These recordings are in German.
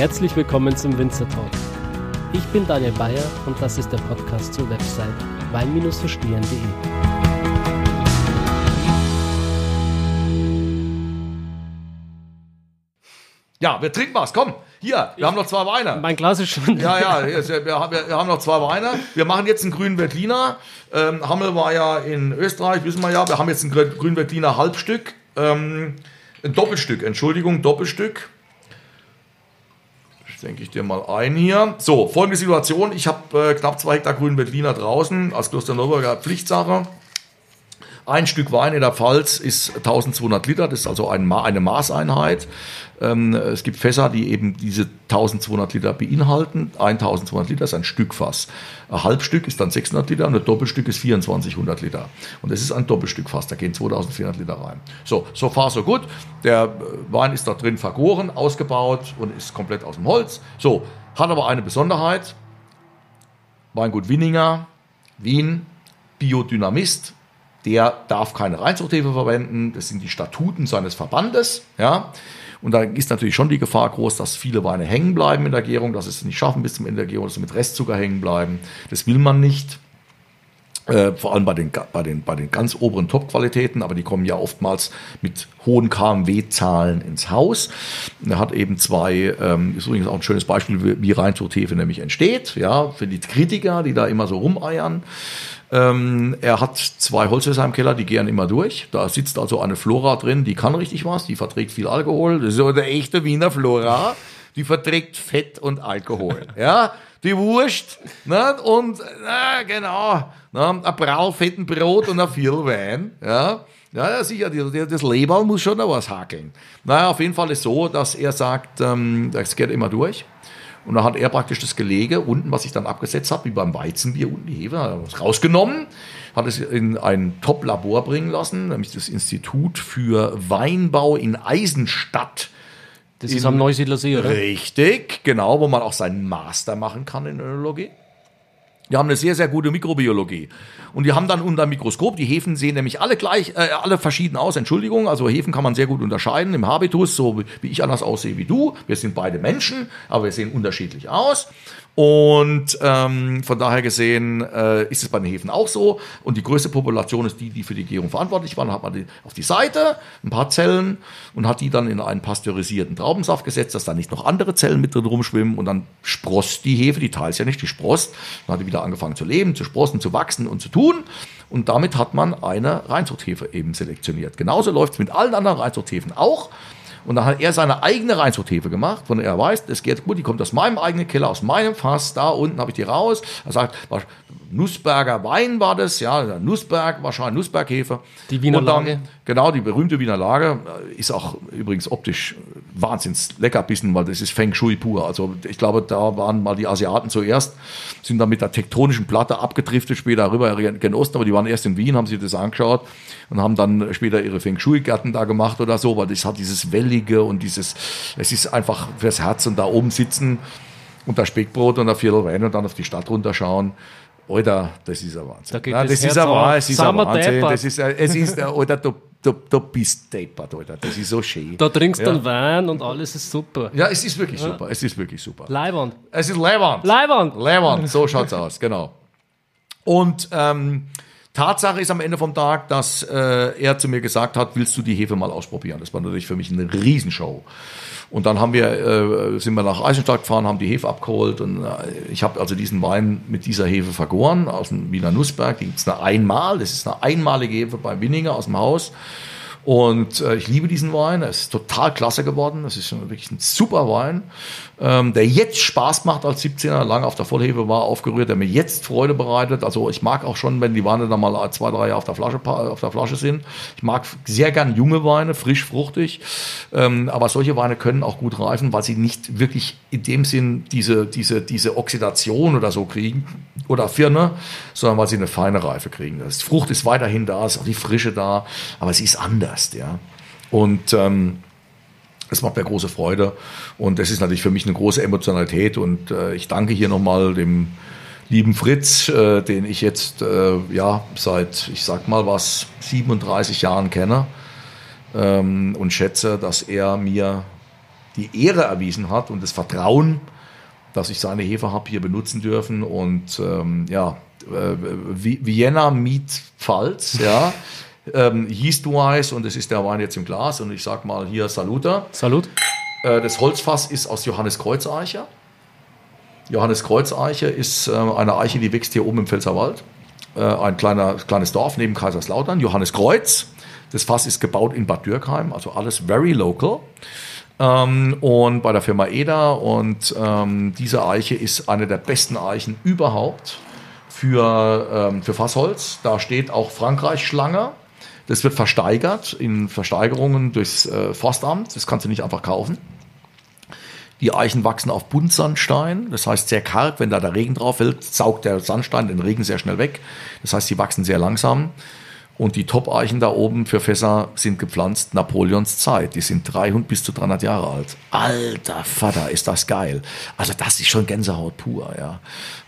Herzlich willkommen zum Winzer Talk. Ich bin Daniel Bayer und das ist der Podcast zur Website wein-verstehen.de. Ja, wir trinken was. Komm, hier, wir haben noch zwei Weine. Mein Glas ist schon. Ja, ja, wir, haben- wir haben noch zwei Weine. Wir machen jetzt einen grünen Veltliner. Ähm, Hammel war ja in Österreich, wissen wir ja. Wir haben jetzt einen grü- grünen Veltliner Halbstück. Ähm, ein Doppelstück, Entschuldigung, Doppelstück. Denke ich dir mal ein hier. So, folgende Situation. Ich habe äh, knapp zwei Hektar grünen Veltliner draußen als Klosterneuburger Pflichtsache. Ein Stück Wein in der Pfalz ist 1200 Liter, das ist also ein eine Maßeinheit. Ähm, es gibt Fässer, die eben diese 1200 Liter beinhalten. 1200 Liter ist ein Stückfass. Ein Halbstück ist dann 600 Liter und ein Doppelstück ist 2400 Liter. Und das ist ein Doppelstückfass, da gehen 2400 Liter rein. So, so far so gut. Der äh, Wein ist da drin vergoren, ausgebaut und ist komplett aus dem Holz. So, hat aber eine Besonderheit. Weingut Winninger, Wien, Biodynamist, der darf keine Reinzuchthefe verwenden. Das sind die Statuten seines Verbandes. Ja. Und da ist natürlich schon die Gefahr groß, dass viele Weine hängen bleiben in der Gärung, dass sie es nicht schaffen bis zum Ende der Gärung, dass sie mit Restzucker hängen bleiben. Das will man nicht. Äh, vor allem bei den, bei, den, bei den ganz oberen Top-Qualitäten, aber die kommen ja oftmals mit hohen KMW-Zahlen ins Haus. Er hat eben zwei, ähm, ist übrigens auch ein schönes Beispiel, wie- wie Reinzuchthefe nämlich entsteht, ja, für die Kritiker, die da immer so rumeiern. Ähm, er hat zwei Holzfässer im Keller, die gären immer durch. Da sitzt also eine Flora drin, die kann richtig was, die verträgt viel Alkohol. Das ist so der echte Wiener Flora. Die verträgt Fett und Alkohol. Ja, die Wurst. Ne? Und, na, genau. Ne? Ein Brau fetten Brot und ein Viertel Wein. Ja. Ja, ja, sicher, das Leberl muss schon noch was hakeln. Naja, auf jeden Fall ist so, dass er sagt, ähm, das geht immer durch. Und da hat er praktisch das Gelege unten, was ich dann abgesetzt habe, wie beim Weizenbier unten die Hefe, rausgenommen, hat es in ein Top-Labor bringen lassen, nämlich das Institut für Weinbau in Eisenstadt. Das ist am Neusiedler See, oder? Richtig, genau, wo man auch seinen Master machen kann in Önologie. Die haben eine sehr, sehr gute Mikrobiologie. Und die haben dann unter dem Mikroskop, die Hefen sehen nämlich alle gleich, äh, alle verschieden aus, Entschuldigung. Also Hefen kann man sehr gut unterscheiden im Habitus, so wie- wie ich anders aussehe wie du. Wir sind beide Menschen, aber wir sehen unterschiedlich aus. Und ähm, von daher gesehen äh, ist es bei den Hefen auch so. Und die größte Population ist die, die für die Gärung verantwortlich war. Dann hat man die auf die Seite ein paar Zellen und hat die dann in einen pasteurisierten Traubensaft gesetzt, dass da nicht noch andere Zellen mit drin rumschwimmen. Und dann sprost die Hefe, die teilt ja nicht, die sprost. Dann hat die wieder angefangen zu leben, zu sprossen, zu wachsen und zu tun. Und damit hat man eine Reinzuchthefe eben selektioniert. Genauso läuft es mit allen anderen Reinzuchthefen auch. Und dann hat er seine eigene Reinzuchthefe gemacht, von der er weiß, das geht gut, die kommt aus meinem eigenen Keller, aus meinem Fass, da unten habe ich die raus. Er sagt, Nussberger Wein war das, ja, Nussberg, wahrscheinlich Nussberghefe. Die Wiener dann- Lage. Genau, die berühmte Wiener Lage äh, ist auch übrigens optisch wahnsinns leckerbissen, weil das ist Feng Shui pur. Also ich glaube, da waren mal die Asiaten zuerst, sind dann mit der tektonischen Platte abgedriftet, später rüber gen Osten, aber die waren erst in Wien, haben sich das angeschaut und haben dann später ihre Feng Shui-Gärten da gemacht oder so, weil das hat dieses Wellige und dieses, es ist einfach fürs Herz und da oben sitzen und da Speckbrot und ein Viertel Wein und dann auf die Stadt runterschauen. Alter, das ist ein Wahnsinn. Da geht Ja, das das ist ein. Wahnsinn, es ist ein Wahnsinn. Das ist, es ist, Alter, du, du, du bist deppert, Alter. Das ist so schön. Da trinkst du ja. dann Wein und alles ist super. Ja, es ist wirklich super. Es ist wirklich super. Leibwand. Es ist Leibwand. Leibwand! Leibwand, so schaut's aus, genau. Und ähm, Tatsache ist am Ende vom Tag, dass äh, er zu mir gesagt hat, willst du die Hefe mal ausprobieren? Das war natürlich für mich eine Riesenshow. Und dann haben wir, äh, sind wir nach Eisenstadt gefahren, haben die Hefe abgeholt und äh, ich habe also diesen Wein mit dieser Hefe vergoren aus dem Wiener Nussberg. Die gibt's nur einmal, das ist eine einmalige Hefe bei Winninger aus dem Haus. Und äh, ich liebe diesen Wein. Er ist total klasse geworden. Es ist wirklich ein super Wein, ähm, der jetzt Spaß macht als 17er, lange auf der Vollhefe war, aufgerührt, der mir jetzt Freude bereitet. Also ich mag auch schon, wenn die Weine dann mal zwei, drei Jahre auf der Flasche, auf der Flasche sind. Ich mag sehr gern junge Weine, frisch, fruchtig. Ähm, aber solche Weine können auch gut reifen, weil sie nicht wirklich in dem Sinn diese, diese, diese Oxidation oder so kriegen oder Firne, sondern weil sie eine feine Reife kriegen. Das Frucht ist weiterhin da, ist auch die Frische da, aber sie ist anders, ja. Und ähm, das macht mir große Freude und das ist natürlich für mich eine große Emotionalität und äh, ich danke hier nochmal dem lieben Fritz, äh, den ich jetzt äh, ja seit, ich sag mal was, 37 Jahren kenne ähm, und schätze, dass er mir die Ehre erwiesen hat und das Vertrauen, dass ich seine Hefe habe hier benutzen dürfen. Und ähm, ja, äh, Vienna Meet Pfalz, ja. ähm, Yeastwise und es ist der Wein jetzt im Glas und ich sag mal hier Saluta. Salut. Äh, das Holzfass ist aus Johannes Kreuzeiche. Johannes Kreuzeiche ist äh, eine Eiche, die wächst hier oben im Pfälzerwald. Äh, ein kleiner, kleines Dorf neben Kaiserslautern, Johannes Kreuz. Das Fass ist gebaut in Bad Dürkheim, also alles very local. Ähm, und bei der Firma Eda. Und ähm, diese Eiche ist eine der besten Eichen überhaupt für, ähm, für Fassholz. Da steht auch Frankreich Schlange. Das wird versteigert in Versteigerungen durchs äh, Forstamt. Das kannst du nicht einfach kaufen. Die Eichen wachsen auf Buntsandstein, das heißt sehr karg. Wenn da der Regen drauf fällt, saugt der Sandstein den Regen sehr schnell weg. Das heißt, sie wachsen sehr langsam. Und die Top-Eichen da oben für Fässer sind gepflanzt Napoleons Zeit. Die sind 300 bis zu 300 Jahre alt. Alter Vater, ist das geil. Also das ist schon Gänsehaut pur, ja.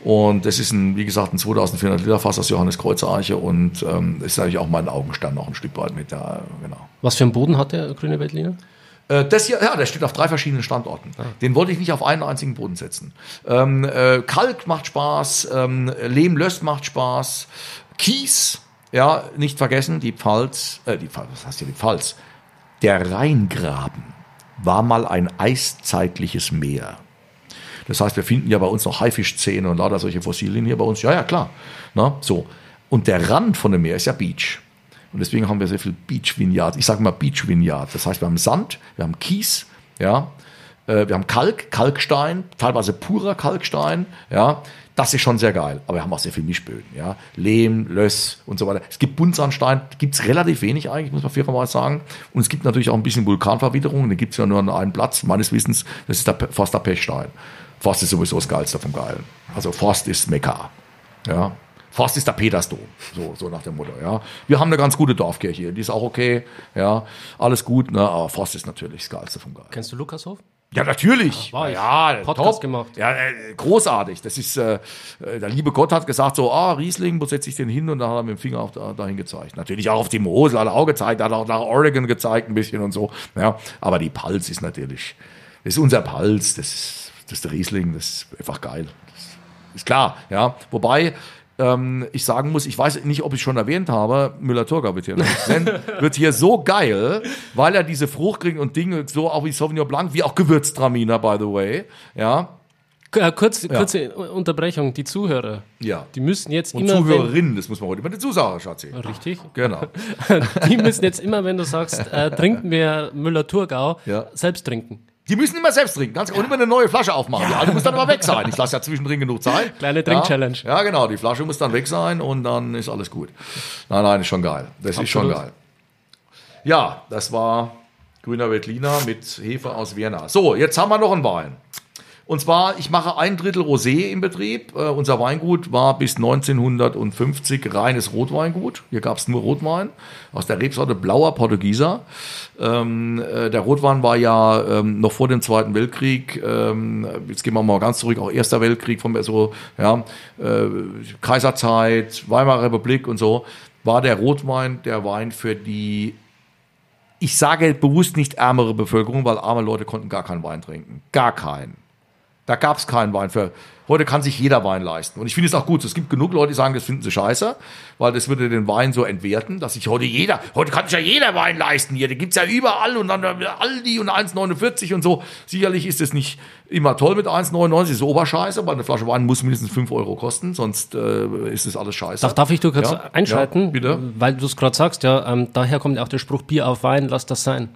Und das ist ein, wie gesagt, ein 2400 Liter Fass aus Johannes Kreuzer Eiche und ähm, ist natürlich auch mein Augenstand noch ein Stück weit mit da, genau. Was für einen Boden hat der grüne Veltliner? Äh, Das hier, ja, der steht auf drei verschiedenen Standorten. Den wollte ich nicht auf einen einzigen Boden setzen. Ähm, äh, Kalk macht Spaß, ähm, Lehmlöss macht Spaß, Kies, ja, nicht vergessen, die Pfalz, äh, die Pfalz, was heißt hier die Pfalz? Der Rheingraben war mal ein eiszeitliches Meer. Das heißt, wir finden ja bei uns noch Haifischzähne und lauter solche Fossilien hier bei uns. Ja, ja, klar. Na, so. Und der Rand von dem Meer ist ja Beach. Und deswegen haben wir sehr viel Beach Vineyard. Ich sage mal Beach Vineyard. Das heißt, wir haben Sand, wir haben Kies, ja, äh, wir haben Kalk, Kalkstein, teilweise purer Kalkstein, ja. Das ist schon sehr geil. Aber wir haben auch sehr viel Mischböden, ja. Lehm, Löss und so weiter. Es gibt Buntsandstein, gibt es relativ wenig eigentlich, muss man fairerweise sagen. Und es gibt natürlich auch ein bisschen Vulkanverwitterung. Den gibt es ja nur an einem Platz, meines Wissens. Das ist der, der Pechstein. Forst ist sowieso das Geilste vom Geilen. Also Forst ist Mekka. Ja. Forst ist der Petersdom, so, so nach dem Motto, ja. Wir haben eine ganz gute Dorfkirche die ist auch okay, ja. Alles gut, ne, aber Forst ist natürlich das Geilste vom Geil. Kennst du Lukashof? Ja, natürlich. war ich. ja, Podcast top. gemacht. Ja, äh, großartig. Das ist, äh, äh, der liebe Gott hat gesagt so, ah, Riesling, wo setze ich den hin? Und da hat er mit dem Finger auf, da, dahin gezeigt. Natürlich auch auf die Mosel hat er auch gezeigt, hat auch nach Oregon gezeigt ein bisschen und so. Ja, aber die Pals ist natürlich, das ist unser Pals, das ist, das ist der Riesling, das ist einfach geil. Das ist klar, ja. Wobei, ähm, ich sagen muss, ich weiß nicht, ob ich schon erwähnt habe, Müller-Thurgau wird hier, wird hier so geil, weil er diese Frucht kriegt und Dinge, so auch wie Sauvignon Blanc, wie auch Gewürztraminer, by the way, ja. Äh, Kurz, kurze Unterbrechung. Die Zuhörer, Ja. die müssen jetzt Und immer, Zuhörerinnen, das muss man heute immer dazu sagen, Schatzi. richtig, Genau. die müssen jetzt immer, wenn du sagst, äh, trinken wir Müller-Thurgau, Ja. selbst trinken. Die müssen immer selbst trinken, ganz und immer eine neue Flasche aufmachen. Die alte muss dann aber weg sein. Ich lasse ja zwischendrin genug Zeit. Kleine Trink-Challenge. Ja, ja, genau. Die Flasche muss dann weg sein und dann ist alles gut. Nein, nein, ist schon geil. Das ist schon Absolut. geil. Ja, das war grüner Veltliner mit Hefe aus Vienna. So, jetzt haben wir noch einen Wein. Und zwar, ich mache ein Drittel Rosé im Betrieb. Äh, unser Weingut war bis 1950 reines Rotweingut. Hier gab es nur Rotwein aus der Rebsorte Blauer Portugieser. Ähm, äh, der Rotwein war ja ähm, noch vor dem Zweiten Weltkrieg. Ähm, jetzt gehen wir mal ganz zurück, auch Erster Weltkrieg, von so ja, äh, Kaiserzeit, Weimarer Republik und so. War der Rotwein der Wein für die ich sage bewusst nicht ärmere Bevölkerung, weil arme Leute konnten gar keinen Wein trinken. Gar keinen. Da gab es keinen Wein für. Heute kann sich jeder Wein leisten. Und ich finde es auch gut. Es gibt genug Leute, die sagen, das finden sie scheiße, weil das würde den Wein so entwerten, dass sich heute jeder, heute kann sich ja jeder Wein leisten hier. Den gibt's ja überall und dann Aldi und 1,49 und so. Sicherlich ist es nicht immer toll mit 1,99, ist Oberscheiße, weil eine Flasche Wein muss mindestens 5 Euro kosten, sonst äh, ist es alles scheiße. Darf, darf ich du kurz Ja, einschalten? ja, bitte. Weil du es gerade sagst, ja, ähm, daher kommt auch der Spruch Bier auf Wein, lass das sein.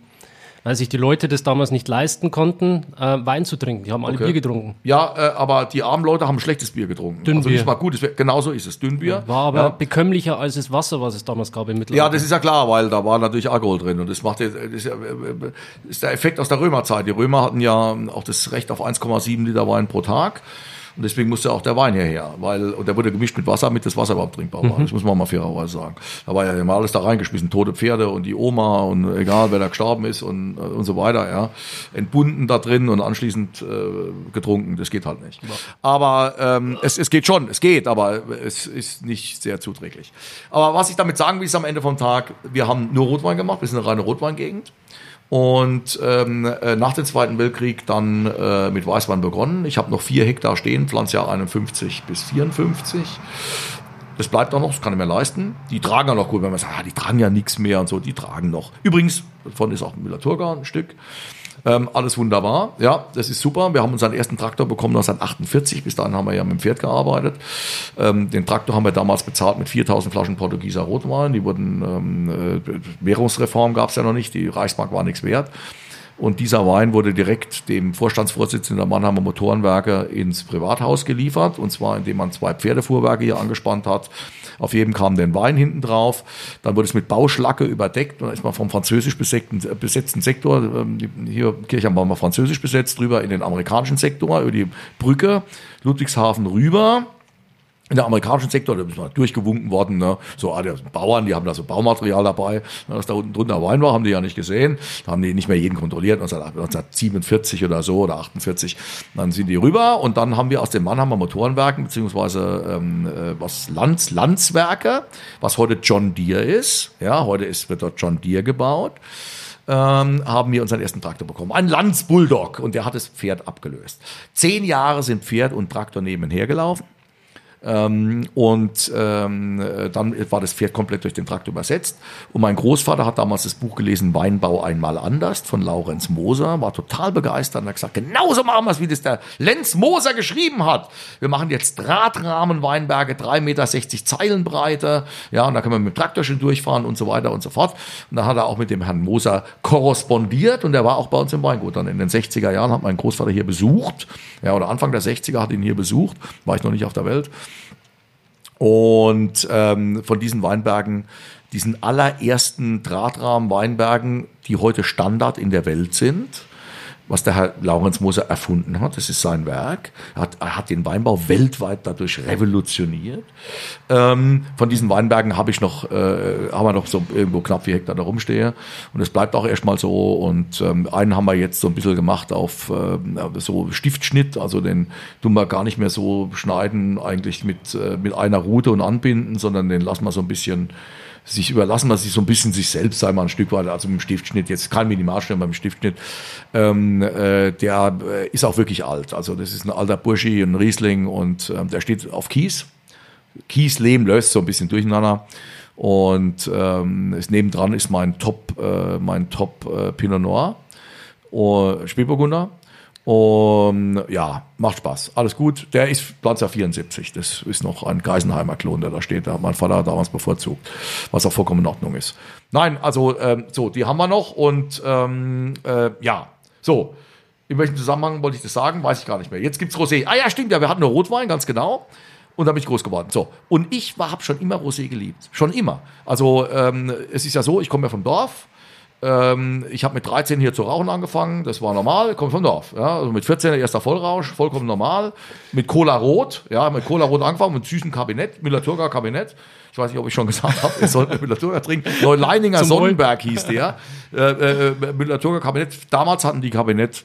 Weil sich die Leute das damals nicht leisten konnten, äh, Wein zu trinken. Die haben alle Okay. Bier getrunken. Ja, äh, aber die armen Leute haben schlechtes Bier getrunken. Also Dünnbier. nicht mal gutes Bier. Genauso ist es. Dünnbier. War aber ja. bekömmlicher als das Wasser, was es damals gab im Ja, Mittelalter. das ist ja klar, weil da war natürlich Alkohol drin und das macht jetzt- das ja, äh, ist der Effekt aus der Römerzeit. Die Römer hatten ja auch das Recht auf 1,7 Liter Wein pro Tag Und deswegen musste auch der Wein hierher, weil, und der wurde gemischt mit Wasser, damit das Wasser überhaupt trinkbar war. Mhm. Das muss man mal fairerweise sagen. Da war ja immer alles da reingeschmissen, tote Pferde und die Oma und egal, wer da gestorben ist und, und so weiter, ja. Entbunden da drin und anschließend äh, getrunken. Das geht halt nicht. Aber ähm, es, es geht schon, es geht, aber es ist nicht sehr zuträglich. Aber was ich damit sagen will, ist am Ende vom Tag, wir haben nur Rotwein gemacht, wir sind eine reine Rotweingegend. Und ähm, äh, nach dem Zweiten Weltkrieg dann äh, mit Weißwein begonnen. Ich habe noch vier Hektar stehen, Pflanzjahr 51 bis 54. Das bleibt auch noch, das kann ich mir leisten. Die tragen ja noch gut, wenn man sagt, ah, die tragen ja nichts mehr und so, die tragen noch. Übrigens, davon ist auch Müller-Thurgau ein Stück. Ähm, alles wunderbar. Ja, das ist super. Wir haben unseren ersten Traktor bekommen 1948. Bis dahin haben wir ja mit dem Pferd gearbeitet. Ähm, den Traktor haben wir damals bezahlt mit 4000 Flaschen Portugieser Rotwein. Die wurden, ähm, äh, Währungsreform gab es ja noch nicht. Die Reichsmark war nichts wert. Und dieser Wein wurde direkt dem Vorstandsvorsitzenden der Mannheimer Motorenwerke ins Privathaus geliefert. Und zwar, indem man zwei Pferdefuhrwerke hier angespannt hat auf jedem kam der Wein hinten drauf. Dann wurde es mit Bauschlacke überdeckt. Dann ist man vom französisch besetzten, äh, besetzten Sektor, ähm, hier Kirchheim war mal französisch besetzt, drüber in den amerikanischen Sektor, über die Brücke, Ludwigshafen rüber in der amerikanischen Sektor, da ist mal durchgewunken worden, ne? so ah, die Bauern, die haben da so Baumaterial dabei, was da unten drunter Wein war, haben die ja nicht gesehen, da haben die nicht mehr jeden kontrolliert, 1947 oder so oder 48, dann sind die rüber und dann haben wir aus den Mannheimer Motorenwerken, beziehungsweise ähm, äh, was Lanz, Landswerke, was heute John Deere ist, ja, heute ist, wird dort John Deere gebaut, ähm, haben wir unseren ersten Traktor bekommen. Ein Lanz Bulldog und der hat das Pferd abgelöst. Zehn Jahre sind Pferd und Traktor nebenher gelaufen. Ähm, und ähm, dann war das Pferd komplett durch den Trakt übersetzt. Und mein Großvater hat damals das Buch gelesen, Weinbau einmal anders von Laurenz Moser, war total begeistert und hat gesagt, genauso machen wir es, wie das der Lenz Moser geschrieben hat. Wir machen jetzt Drahtrahmen-Weinberge, 3,60 Meter Zeilenbreite, ja, und da können wir mit dem Traktor schon durchfahren und so weiter und so fort. Und dann hat er auch mit dem Herrn Moser korrespondiert und er war auch bei uns im Weingut. Dann in den 60er Jahren hat mein Großvater hier besucht, ja, oder Anfang der 60er hat ihn hier besucht, war ich noch nicht auf der Welt. Und ähm, von diesen Weinbergen, diesen allerersten Drahtrahmen-Weinbergen, die heute Standard in der Welt sind, was der Herr Laurenz Moser erfunden hat. Das ist sein Werk. Er hat, er hat den Weinbau weltweit dadurch revolutioniert. Ähm, von diesen Weinbergen habe ich noch, äh, haben wir noch so irgendwo knapp vier Hektar da rumstehe. Und es bleibt auch erstmal so. Und ähm, einen haben wir jetzt so ein bisschen gemacht auf äh, so Stiftschnitt. Also den tun wir gar nicht mehr so schneiden, eigentlich mit, äh, mit einer Rute und anbinden, sondern den lassen wir so ein bisschen sich überlassen wir sich so ein bisschen sich selbst, sei mal ein Stück weit, also mit dem Stiftschnitt, jetzt kein Minimalstern beim Stiftschnitt, ähm, äh, der äh, ist auch wirklich alt. Also das ist ein alter Burschi, ein Riesling und ähm, der steht auf Kies. Kies, Lehm löst so ein bisschen durcheinander. Und ähm, ist, nebendran ist mein Top, äh, mein Top äh, Pinot Noir, uh, Spätburgunder. Und ja, macht Spaß. Alles gut. Der ist Planzer 74. Das ist noch ein Geisenheimer Klon, der da steht. Da hat mein Vater damals bevorzugt, was auch vollkommen in Ordnung ist. Nein, also ähm, so, die haben wir noch und ähm, äh, ja, so. In welchem Zusammenhang wollte ich das sagen? Weiß ich gar nicht mehr. Jetzt gibt's Rosé. Ah ja, stimmt, ja, wir hatten nur Rotwein, ganz genau. Und da bin ich groß geworden. So. Und ich habe schon immer Rosé geliebt. Schon immer. Also ähm, es ist ja so, ich komme ja vom Dorf ähm, ich habe mit 13 hier zu rauchen angefangen, das war normal, kommt vom Dorf. Ja, also mit 14 erster Vollrausch, vollkommen normal. Mit Cola Rot, ja, mit Cola Rot angefangen, mit süßem Kabinett, Müller-Thurgau Kabinett. Ich weiß nicht, ob ich schon gesagt habe, ihr sollt Müller-Thurgau trinken. Neuleininger Sonnenberg hieß der. Äh, äh, Müller-Thurgau Kabinett. Damals hatten die Kabinett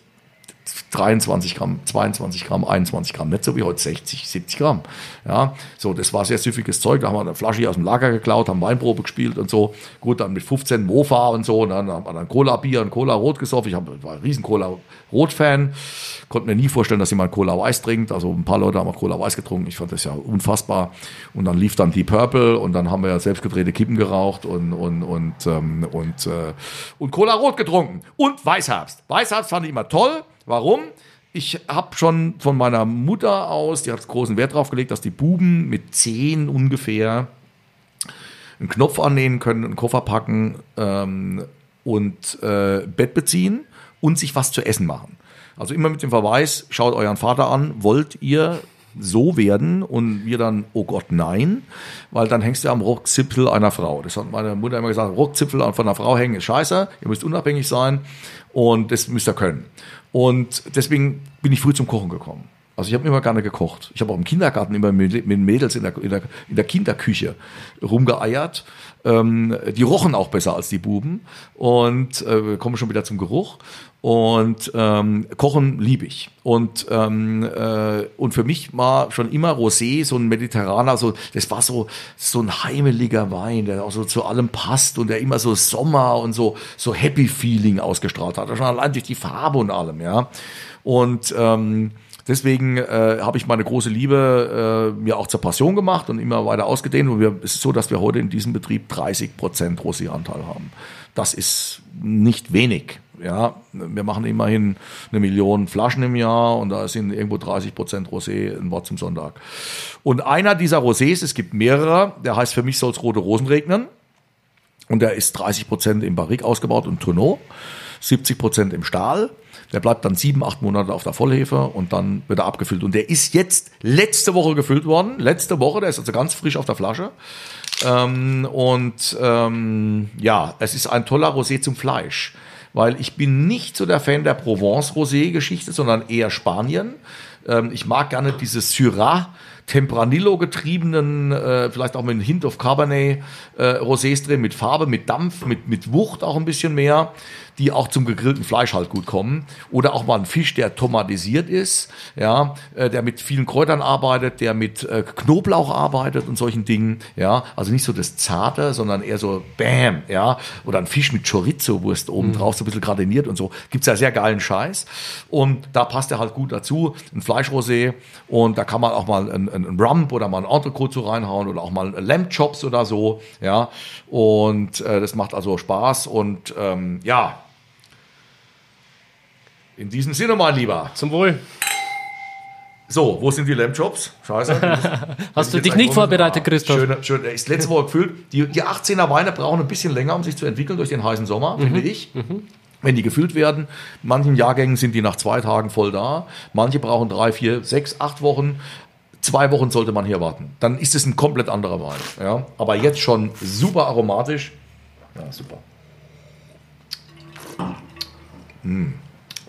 23 Gramm, 22 Gramm, 21 Gramm, nicht so wie heute 60, 70 Gramm. Ja, so, das war sehr süffiges Zeug. Da haben wir eine Flasche aus dem Lager geklaut, haben Weinprobe gespielt und so. Gut, dann mit 15 Mofa und so. Und dann haben wir dann Cola-Bier und Cola-Rot gesoffen. Ich war ein riesen Cola-Rot-Fan. Konnte mir nie vorstellen, dass jemand Cola-Weiß trinkt. Also ein paar Leute haben auch Cola-Weiß getrunken. Ich fand das ja unfassbar. Und dann lief dann die Purple und dann haben wir ja selbstgedrehte Kippen geraucht und, und, und, ähm, und, äh, und Cola-Rot getrunken. Und Weißherbst. Weißherbst fand ich immer toll. Warum? Ich habe schon von meiner Mutter aus, die hat großen Wert darauf gelegt, dass die Buben mit zehn ungefähr einen Knopf annähen können, einen Koffer packen ähm, und äh, Bett beziehen und sich was zu essen machen. Also immer mit dem Verweis, schaut euren Vater an, wollt ihr so werden und wir dann, oh Gott, nein, weil dann hängst du am Rockzipfel einer Frau. Das hat meine Mutter immer gesagt, Rockzipfel von einer Frau hängen ist scheiße, ihr müsst unabhängig sein und das müsst ihr können. Und deswegen bin ich früh zum Kochen gekommen. Also ich habe immer gerne gekocht. Ich habe auch im Kindergarten immer mit mit Mädels in der, in der, in der Kinderküche rumgeeiert. Ähm, die rochen auch besser als die Buben. Und äh, kommen schon wieder zum Geruch. Und ähm, Kochen liebe ich. Und, ähm, äh, und für mich war schon immer Rosé so ein mediterraner, so, das war so, so ein heimeliger Wein, der auch so zu allem passt und der immer so Sommer und so, so Happy Feeling ausgestrahlt hat. Schon allein durch die Farbe und allem, ja. Und ähm, Deswegen äh, habe ich meine große Liebe äh, mir auch zur Passion gemacht und immer weiter ausgedehnt. Und wir, es ist so, dass wir heute in diesem Betrieb 30 Prozent Rosé-Anteil haben. Das ist nicht wenig. Ja, wir machen immerhin eine Million Flaschen im Jahr und da sind irgendwo 30 Prozent Rosé, ein Wort zum Sonntag. Und einer dieser Rosés, es gibt mehrere, der heißt für mich soll es rote Rosen regnen. Und der ist 30 Prozent im Barrique ausgebaut und Tonneau, 70 Prozent im Stahl. Der bleibt dann sieben, acht Monate auf der Vollhefe und dann wird er abgefüllt. Und der ist jetzt letzte Woche gefüllt worden. Letzte Woche, der ist also ganz frisch auf der Flasche. Ähm, und ähm, ja, es ist ein toller Rosé zum Fleisch. Weil ich bin nicht so der Fan der Provence-Rosé-Geschichte, sondern eher Spanien. Ähm, ich mag gerne dieses Syrah, Tempranillo getriebenen, äh, vielleicht auch mit einem Hint of Cabernet äh, Rosés drin, mit Farbe, mit Dampf, mit, mit Wucht auch ein bisschen mehr die auch zum gegrillten Fleisch halt gut kommen. Oder auch mal ein Fisch, der tomatisiert ist, ja, äh, der mit vielen Kräutern arbeitet, der mit äh, Knoblauch arbeitet und solchen Dingen, ja. Also nicht so das Zarte, sondern eher so Bam, ja. Oder ein Fisch mit Chorizo-Wurst oben mhm. drauf, so ein bisschen gradiniert und so. Gibt's ja sehr geilen Scheiß. Und da passt er halt gut dazu. Ein Fleischrosé. Und da kann man auch mal ein, ein, ein Rump oder mal ein Entrecote so reinhauen oder auch mal Lamb Chops oder so, ja. Und äh, das macht also Spaß und ähm, ja, in diesem Sinne, mein Lieber. Zum Wohl. So, wo sind die Lamb-Jobs? Scheiße. Hast du dich nicht vorbereitet, Christoph? Schön, schön. Ist letzte Woche gefüllt. Die, die 18er Weine brauchen ein bisschen länger, um sich zu entwickeln durch den heißen Sommer, mhm. finde ich. Mhm. Wenn die gefüllt werden, manchen Jahrgängen sind die nach zwei Tagen voll da. Manche brauchen drei, vier, sechs, acht Wochen. Zwei Wochen sollte man hier warten. Dann ist es ein komplett anderer Wein. Ja? Aber jetzt schon super aromatisch. Ja, super. Mmh.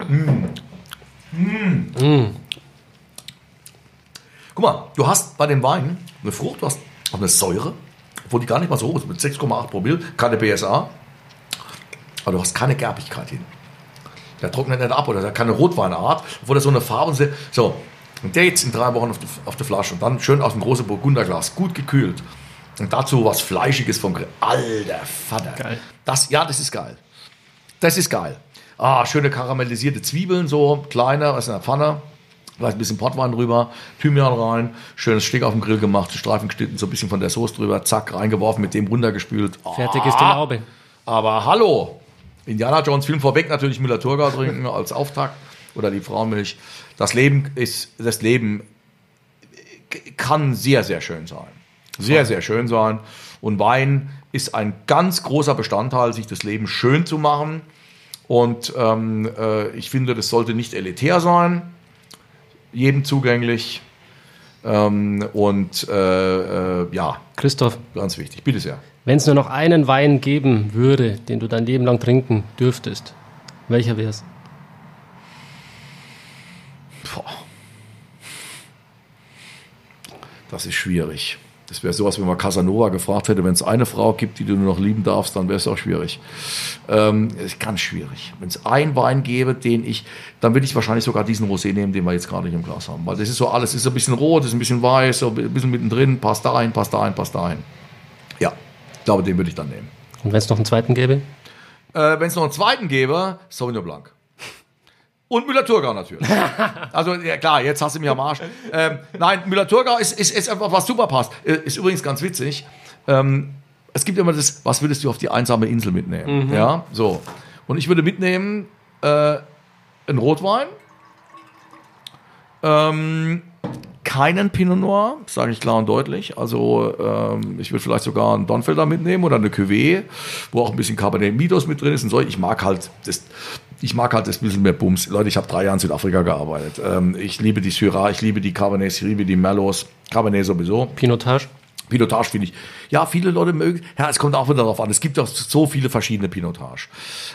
Mm. Mm. Guck mal, du hast bei dem Wein eine Frucht, du hast auch eine Säure, obwohl die gar nicht mal so hoch ist, mit 6,8 Promille, keine BSA, aber du hast keine Gerbigkeit hin. Der trocknet nicht ab oder der hat keine Rotweinart, obwohl er so eine Farbe ist. So, und der jetzt in drei Wochen auf die, auf die Flasche und dann schön aus dem großen Burgunderglas, gut gekühlt. Und dazu was Fleischiges vom Grill. Alter Vater. Geil. Das, ja, das ist geil. Das ist geil. Ah, schöne karamellisierte Zwiebeln, so kleine, was in der Pfanne. Vielleicht ein bisschen Portwein drüber, Thymian rein, schönes Stück auf dem Grill gemacht, Streifen geschnitten, so ein bisschen von der Soße drüber, zack, reingeworfen, mit dem runtergespült. Ah, Fertig ist die Laube. Aber hallo, Indiana Jones Film vorweg natürlich Müller-Thurgau trinken als Auftakt oder die Frauenmilch. Das Leben ist, das Leben kann sehr, sehr schön sein. Sehr, sehr schön sein. Und Wein ist ein ganz großer Bestandteil, sich das Leben schön zu machen. Und ähm, äh, ich finde, das sollte nicht elitär sein, jedem zugänglich. Ähm, und äh, äh, ja, Christoph, ganz wichtig, bitte sehr. Wenn es nur noch einen Wein geben würde, den du dein Leben lang trinken dürftest, welcher wäre es? Das ist schwierig. Das wäre sowas, wenn man Casanova gefragt hätte, wenn es eine Frau gibt, die du nur noch lieben darfst, dann wäre es auch schwierig. Ähm, ist ganz schwierig. Wenn es einen Wein gäbe, den ich, dann würde ich wahrscheinlich sogar diesen Rosé nehmen, den wir jetzt gerade nicht im Glas haben. Weil das ist so alles, ist so ein bisschen rot, ist ein bisschen weiß, so ein bisschen mittendrin, passt da ein, passt da ein, passt da ein. Ja, ich glaube, den würde ich dann nehmen. Und wenn es noch einen zweiten gäbe? Äh, wenn es noch einen zweiten gäbe, Sauvignon Blanc. Und Müller-Thurgau natürlich. Also ja, klar, jetzt hast du mich am Arsch. Ähm, nein, Müller-Thurgau ist, ist, ist einfach was super passt. Äh, ist übrigens ganz witzig. Ähm, es gibt immer das, was würdest du auf die einsame Insel mitnehmen? Mhm. Ja, so. Und ich würde mitnehmen äh, einen Rotwein, ähm, keinen Pinot Noir, sage ich klar und deutlich. Also ähm, ich würde vielleicht sogar einen Donfelder mitnehmen oder eine Cuvée, wo auch ein bisschen Cabernet Midos mit drin ist und so. Ich mag halt das, ich mag halt das bisschen mehr Bums. Leute, ich habe drei Jahre in Südafrika gearbeitet. Ähm, ich liebe die Syrah, ich liebe die Cabernets, ich liebe die Merlots, Cabernet sowieso. Pinotage? Pinotage finde ich. Ja, viele Leute mögen. Ja, es kommt auch wieder darauf an. Es gibt auch so viele verschiedene Pinotage.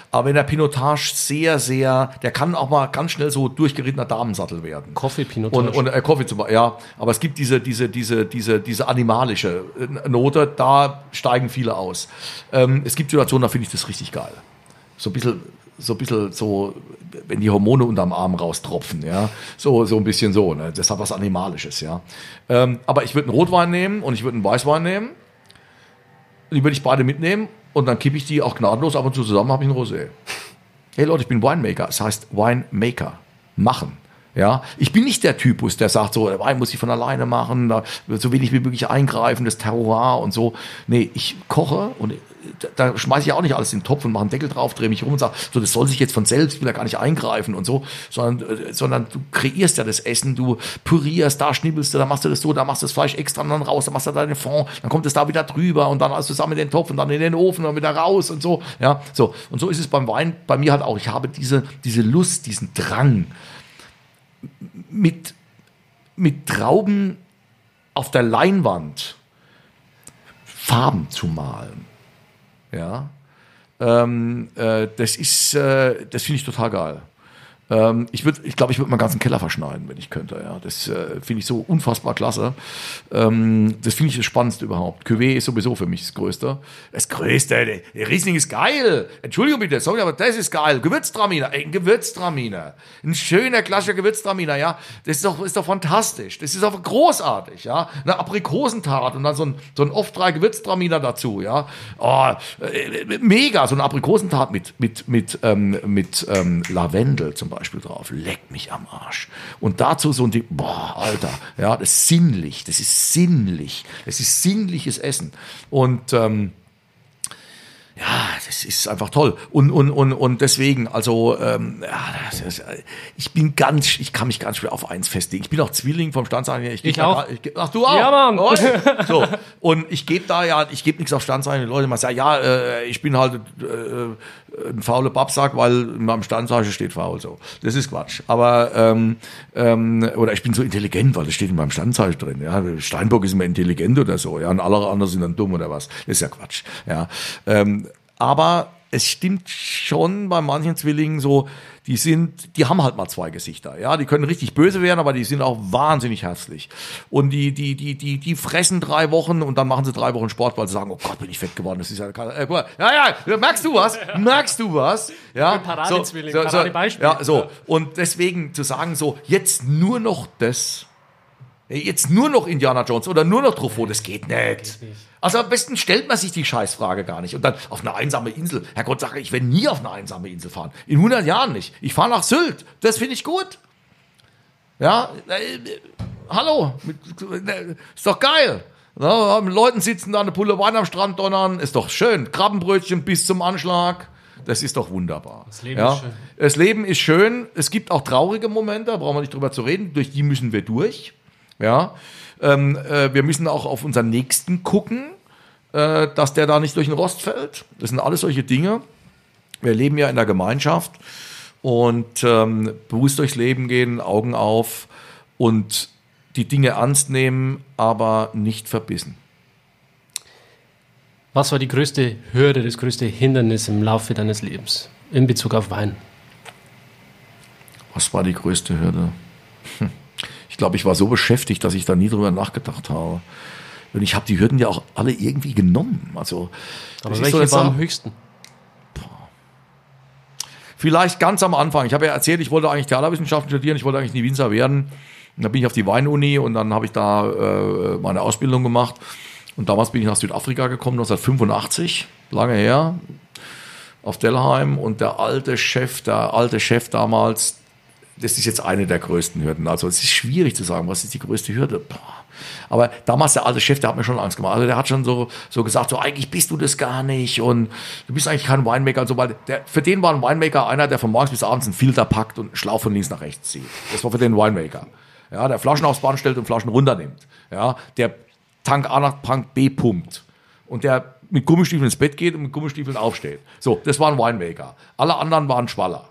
Aber wenn der Pinotage sehr, sehr, der kann auch mal ganz schnell so durchgerittener Damensattel werden. Coffee-Pinotage. Und, und äh, Coffee zum Beispiel, ja. Aber es gibt diese, diese, diese, diese, diese animalische äh, Note, da steigen viele aus. Ähm, es gibt Situationen, da finde ich das richtig geil. So ein bisschen, so ein bisschen so, wenn die Hormone unterm Arm raustropfen, ja. So, so ein bisschen so, ne. Das hat was Animalisches, ja. Ähm, aber ich würde einen Rotwein nehmen und ich würde einen Weißwein nehmen. Die würde ich beide mitnehmen und dann kippe ich die auch gnadenlos ab und zu zusammen, habe ich einen Rosé. Hey Leute, ich bin Winemaker. Das heißt Winemaker. Machen. Ja, ich bin nicht der Typus, der sagt, so, der Wein muss ich von alleine machen, da so wenig wie möglich eingreifen, das Terroir und so. Nee, ich koche und da, da schmeiße ich auch nicht alles in den Topf und mache einen Deckel drauf, drehe mich rum und sage, so, das soll sich jetzt von selbst, ich will da gar nicht eingreifen und so, sondern, äh, sondern du kreierst ja das Essen, du pürierst, da schnibbelst du, da machst du das so, da machst du das Fleisch extra dann raus, dann machst du deinen Fond, dann kommt es da wieder drüber und dann alles zusammen in den Topf und dann in den Ofen und wieder raus und so, ja, so. Und so ist es beim Wein bei mir halt auch. Ich habe diese, diese Lust, diesen Drang, mit, mit Trauben auf der Leinwand Farben zu malen. Ja. Ähm, äh, das ist, äh, das finde ich total geil. Ähm, ich würde, ich glaube, ich würde meinen ganzen Keller verschneiden, wenn ich könnte. Ja, das äh, finde ich so unfassbar klasse. Ähm, das finde ich das Spannendste überhaupt. Cuvée ist sowieso für mich das Größte. Das Größte, der, Riesling ist geil. Entschuldigung bitte, sorry, aber das ist geil. Gewürztraminer, ein Gewürztraminer, ein schöner klassischer Gewürztraminer, ja. Das ist doch, ist doch fantastisch. Das ist doch großartig, ja. Eine Aprikosentat und dann so ein, so ein oft drei Gewürztraminer dazu, ja. Oh, äh, mega, so eine Aprikosentat mit mit mit ähm, mit ähm, Lavendel zum Beispiel. Beispiel drauf. Leck mich am Arsch. Und dazu so ein Ding, boah, Alter, ja, das ist sinnlich, das ist sinnlich, das ist sinnliches Essen. Und ähm, ja, das ist einfach toll. Und, und, und, und deswegen, also, ähm, ja, ist, ich bin ganz, ich kann mich ganz schwer auf eins festlegen. Ich bin auch Zwilling vom Standzeichen. Ich, ich auch. Da, ich, ach, du auch? Ja, Mann. Oh, so. Und ich gebe da ja, ich gebe nichts auf Standzeichen. Die Leute mal sagen, ja, äh, ich bin halt äh, ein fauler Babsack, weil in meinem Standzeichen steht faul. So. Das ist Quatsch. Aber, ähm, ähm, oder ich bin so intelligent, weil das steht in meinem Standzeichen drin. Ja. Steinbock ist immer intelligent oder so. Ja. Und alle anderen sind dann dumm oder was. Das ist ja Quatsch. Ja. Ähm, aber es stimmt schon bei manchen Zwillingen so, die sind, die haben halt mal zwei Gesichter, ja, die können richtig böse werden, aber die sind auch wahnsinnig herzlich. Und die, die, die, die, die fressen drei Wochen und dann machen sie drei Wochen Sport, weil sie sagen, oh Gott, bin ich fett geworden, das ist ja, äh, ja, ja, merkst du was? Merkst du was? Ja, so, so, so, ja, so. Und deswegen zu sagen so, jetzt nur noch das, Jetzt nur noch Indiana Jones oder nur noch Truffaut, das geht nicht. Also am besten stellt man sich die Scheißfrage gar nicht. Und dann auf eine einsame Insel. Herr Gott, sage ich, werde nie auf eine einsame Insel fahren. In 100 Jahren nicht. Ich fahre nach Sylt. Das finde ich gut. Ja, äh, äh, hallo, äh, ist doch geil. Ja, mit Leuten sitzen da eine Pulle Wein am Strand donnern, ist doch schön. Krabbenbrötchen bis zum Anschlag. Das ist doch wunderbar. Das Leben ja. ist schön. Das Leben ist schön. Es gibt auch traurige Momente, da brauchen wir nicht drüber zu reden. Durch die müssen wir durch. Ja, ähm, äh, wir müssen auch auf unseren Nächsten gucken, äh, dass der da nicht durch den Rost fällt. Das sind alles solche Dinge. Wir leben ja in der Gemeinschaft und ähm, bewusst durchs Leben gehen, Augen auf und die Dinge ernst nehmen, aber nicht verbissen. Was war die größte Hürde, das größte Hindernis im Laufe deines Lebens in Bezug auf Wein? Was war die größte Hürde? Hm. Ich glaube, ich war so beschäftigt, dass ich da nie drüber nachgedacht habe. Und ich habe die Hürden ja auch alle irgendwie genommen. Also, Aber welche so war am höchsten? Vielleicht ganz am Anfang. Ich habe ja erzählt, ich wollte eigentlich Theaterwissenschaften studieren, ich wollte eigentlich nie Winzer werden. Und dann bin ich auf die Weinuni und dann habe ich da äh, meine Ausbildung gemacht. Und damals bin ich nach Südafrika gekommen, 1985, lange her, auf Delheim. Und der alte Chef, der alte Chef damals, das ist jetzt eine der größten Hürden. Also es ist schwierig zu sagen, was ist die größte Hürde. Aber damals der alte Chef, der hat mir schon Angst gemacht. Also der hat schon so, so gesagt, so eigentlich bist du das gar nicht und du bist eigentlich kein Winemaker und so weiter. Der, für den war ein Winemaker einer, der von morgens bis abends einen Filter packt und einen Schlauch von links nach rechts zieht. Das war für den Winemaker. Ja, der Flaschen aufs Band stellt und Flaschen runternimmt. Ja, der Tank A nach Tank B pumpt. Und der mit Gummistiefeln ins Bett geht und mit Gummistiefeln aufsteht. So, das war ein Winemaker. Alle anderen waren Schwaller.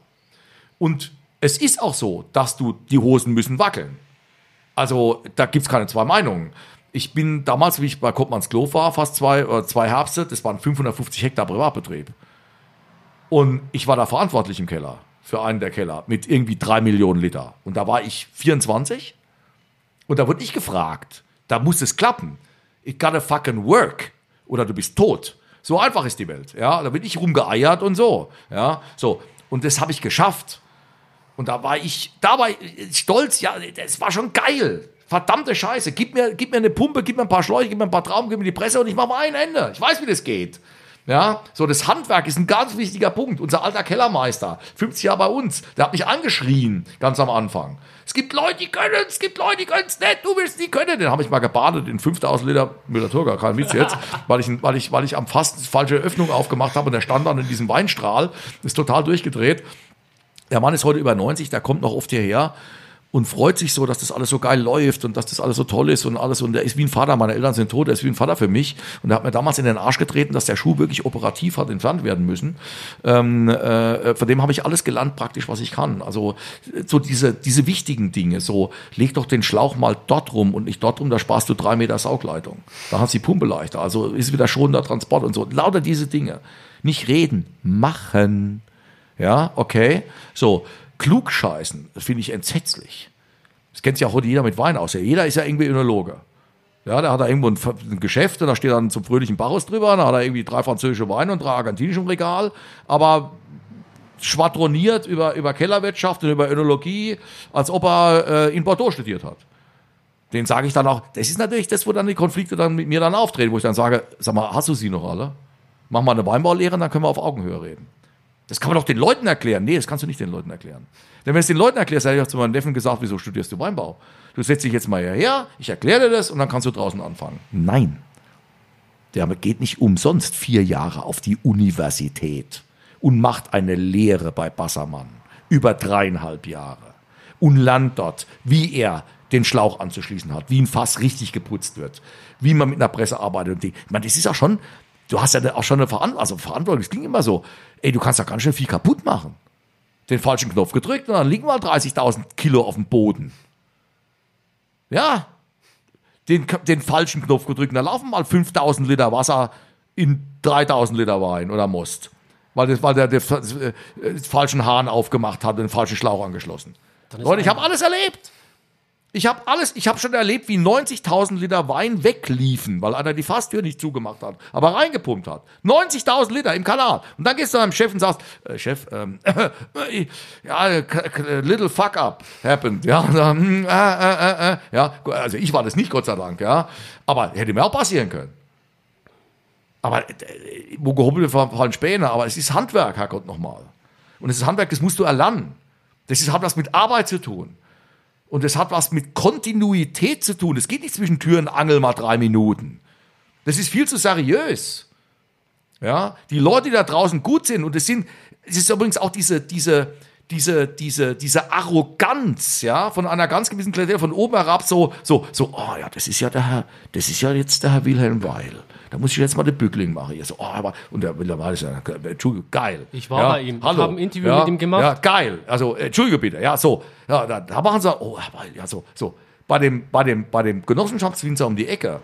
Und es ist auch so, dass du die Hosen müssen wackeln. Also da gibt es keine zwei Meinungen. ich bin damals, wie ich bei Koppmanns Klo war, fast zwei, äh, zwei Herbste, das waren 550 Hektar Privatbetrieb. Und ich war da verantwortlich im Keller, für einen der Keller, mit irgendwie drei Millionen Liter. Und da war ich 24 und da wurde ich gefragt, da muss es klappen. It gotta fucking work. Oder du bist tot. So einfach ist die Welt. Ja, da bin ich rumgeeiert und so. Ja, so. Und das habe ich geschafft. Und da war ich, da war ich stolz, ja, das war schon geil. Verdammte Scheiße. Gib mir, gib mir eine Pumpe, gib mir ein paar Schläuche, gib mir ein paar Trauben, gib mir die Presse und ich mache mal ein Ende. Ich weiß, wie das geht. Ja, so das Handwerk ist ein ganz wichtiger Punkt. Unser alter Kellermeister, 50 Jahre bei uns, der hat mich angeschrien, ganz am Anfang. Es gibt Leute, die können es, gibt Leute, die können es nicht, du willst nie können. Den habe ich mal gebadet in 5000 Liter Müller-Turger, kein Witz jetzt, weil ich, weil ich, weil ich am fast falsche Öffnung aufgemacht habe und der stand dann in diesem Weinstrahl, ist total durchgedreht. Der Mann ist heute über 90, der kommt noch oft hierher und freut sich so, dass das alles so geil läuft und dass das alles so toll ist und alles. Und der ist wie ein Vater. Meine Eltern sind tot, der ist wie ein Vater für mich. Und er hat mir damals in den Arsch getreten, dass der Schuh wirklich operativ hat entfernt werden müssen. Ähm, äh, von dem habe ich alles gelernt, praktisch, was ich kann. Also so diese, diese wichtigen Dinge. So, leg doch den Schlauch mal dort rum und nicht dort rum, da sparst du drei Meter Saugleitung. Da hast du die Pumpe leichter. Also ist wieder schonender Transport und so. Lauter diese Dinge. Nicht reden, machen. Ja, okay. So, klugscheißen, das finde ich entsetzlich. Das kennt ja heute jeder mit Wein aus. Jeder ist ja irgendwie Önologe. Ja, da hat er irgendwo ein, Geschäft und da steht dann zum fröhlichen Bacchus drüber, da hat er irgendwie drei französische Weine und drei argentinische im Regal, aber schwadroniert über, über Kellerwirtschaft und über Önologie, als ob er äh, in Bordeaux studiert hat. Den sage ich dann auch, das ist natürlich das, wo dann die Konflikte dann mit mir dann auftreten, wo ich dann sage, sag mal, hast du sie noch alle? Mach mal eine Weinbaulehre, dann können wir auf Augenhöhe reden. Das kann man doch den Leuten erklären. Nee, das kannst du nicht den Leuten erklären. Denn wenn du es den Leuten erklärst, hätte ich auch zu meinem Neffen gesagt, wieso studierst du Weinbau? Du setzt dich jetzt mal hierher, ich erkläre dir das und dann kannst du draußen anfangen. Nein. Der geht nicht umsonst vier Jahre auf die Universität und macht eine Lehre bei Bassermann über dreieinhalb Jahre und lernt dort, wie er den Schlauch anzuschließen hat, wie ein Fass richtig geputzt wird, wie man mit einer Presse arbeitet. Und die, ich meine, das ist ja schon, du hast ja auch schon eine Verantwortung, also Verantwortung, das klingt immer so, ey, du kannst ja ganz schön viel kaputt machen. Den falschen Knopf gedrückt und dann liegen mal 30.000 Kilo auf dem Boden. Ja, den, den falschen Knopf gedrückt und da laufen mal 5.000 Liter Wasser in 3.000 Liter Wein oder Most. Weil, das, weil der den äh, falschen Hahn aufgemacht hat und den falschen Schlauch angeschlossen. Leute, ich habe alles erlebt. Ich habe alles, ich habe schon erlebt, wie 90.000 Liter Wein wegliefen, weil einer die Fasstür nicht zugemacht hat, aber reingepumpt hat. 90.000 Liter im Kanal. Und dann gehst du deinem Chef und sagst, äh, Chef, ähm, ja, little fuck up happened, ja, dann, äh, äh, äh, ja, also ich war das nicht, Gott sei Dank, ja, aber hätte mir auch passieren können. Aber äh, wo gehobelt fallen Späne, aber es ist Handwerk, Herrgott nochmal. Und es ist Handwerk, das musst du erlernen. Das hat was mit Arbeit zu tun. Und es hat was mit Kontinuität zu tun. Es geht nicht zwischen Tür und Angel mal drei Minuten. Das ist viel zu seriös. Ja, die Leute, die da draußen gut sind, und es sind, es ist übrigens auch diese, diese, diese, diese, diese Arroganz, ja, von einer ganz gewissen Klasse, von oben herab, so, so, so, oh ja, das ist ja der Herr, das ist ja jetzt der Herr Wilhelm Weil. Da muss ich jetzt mal den Bückling machen. Hier so, oh, aber, und der Weil ist ja, Entschuldigung, geil. Ich war ja, bei ihm. Hallo. Ich habe ein Interview ja, mit ihm gemacht. Ja, geil. Also, Entschuldige bitte, ja, so. Ja, da, da machen sie, oh, Weil, ja, so, so. Bei dem, bei dem, bei dem Genossenschaftswinzer um die Ecke,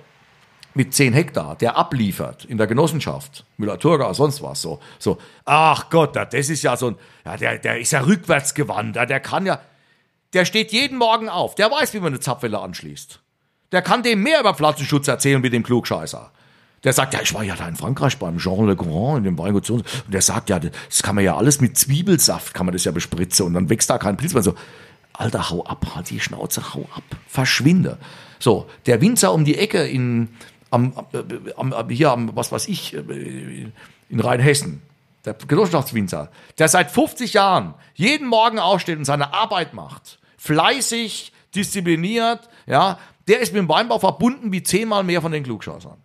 mit 10 Hektar, der abliefert in der Genossenschaft, Müller-Thurgau, sonst was, so, so, ach Gott, das ist ja so ein, ja, der, der ist ja rückwärts gewandt, der kann ja, der steht jeden Morgen auf, der weiß, wie man eine Zapfwelle anschließt. Der kann dem mehr über Pflanzenschutz erzählen wie dem Klugscheißer. Der sagt, ja, ich war ja da in Frankreich beim Jean Le Grand in dem Weingut und der sagt, ja, das kann man ja alles mit Zwiebelsaft, kann man das ja bespritzen und dann wächst da kein Pilz mehr. So, Alter, hau ab, halt die Schnauze, hau ab, verschwinde. So, der Winzer um die Ecke in, am, am, am, hier am, was weiß ich, in Rheinhessen, der Genossenschaftswinzer, der seit 50 Jahren jeden Morgen aufsteht und seine Arbeit macht, fleißig, diszipliniert, ja, der ist mit dem Weinbau verbunden wie zehnmal mehr von den Klugscheißern.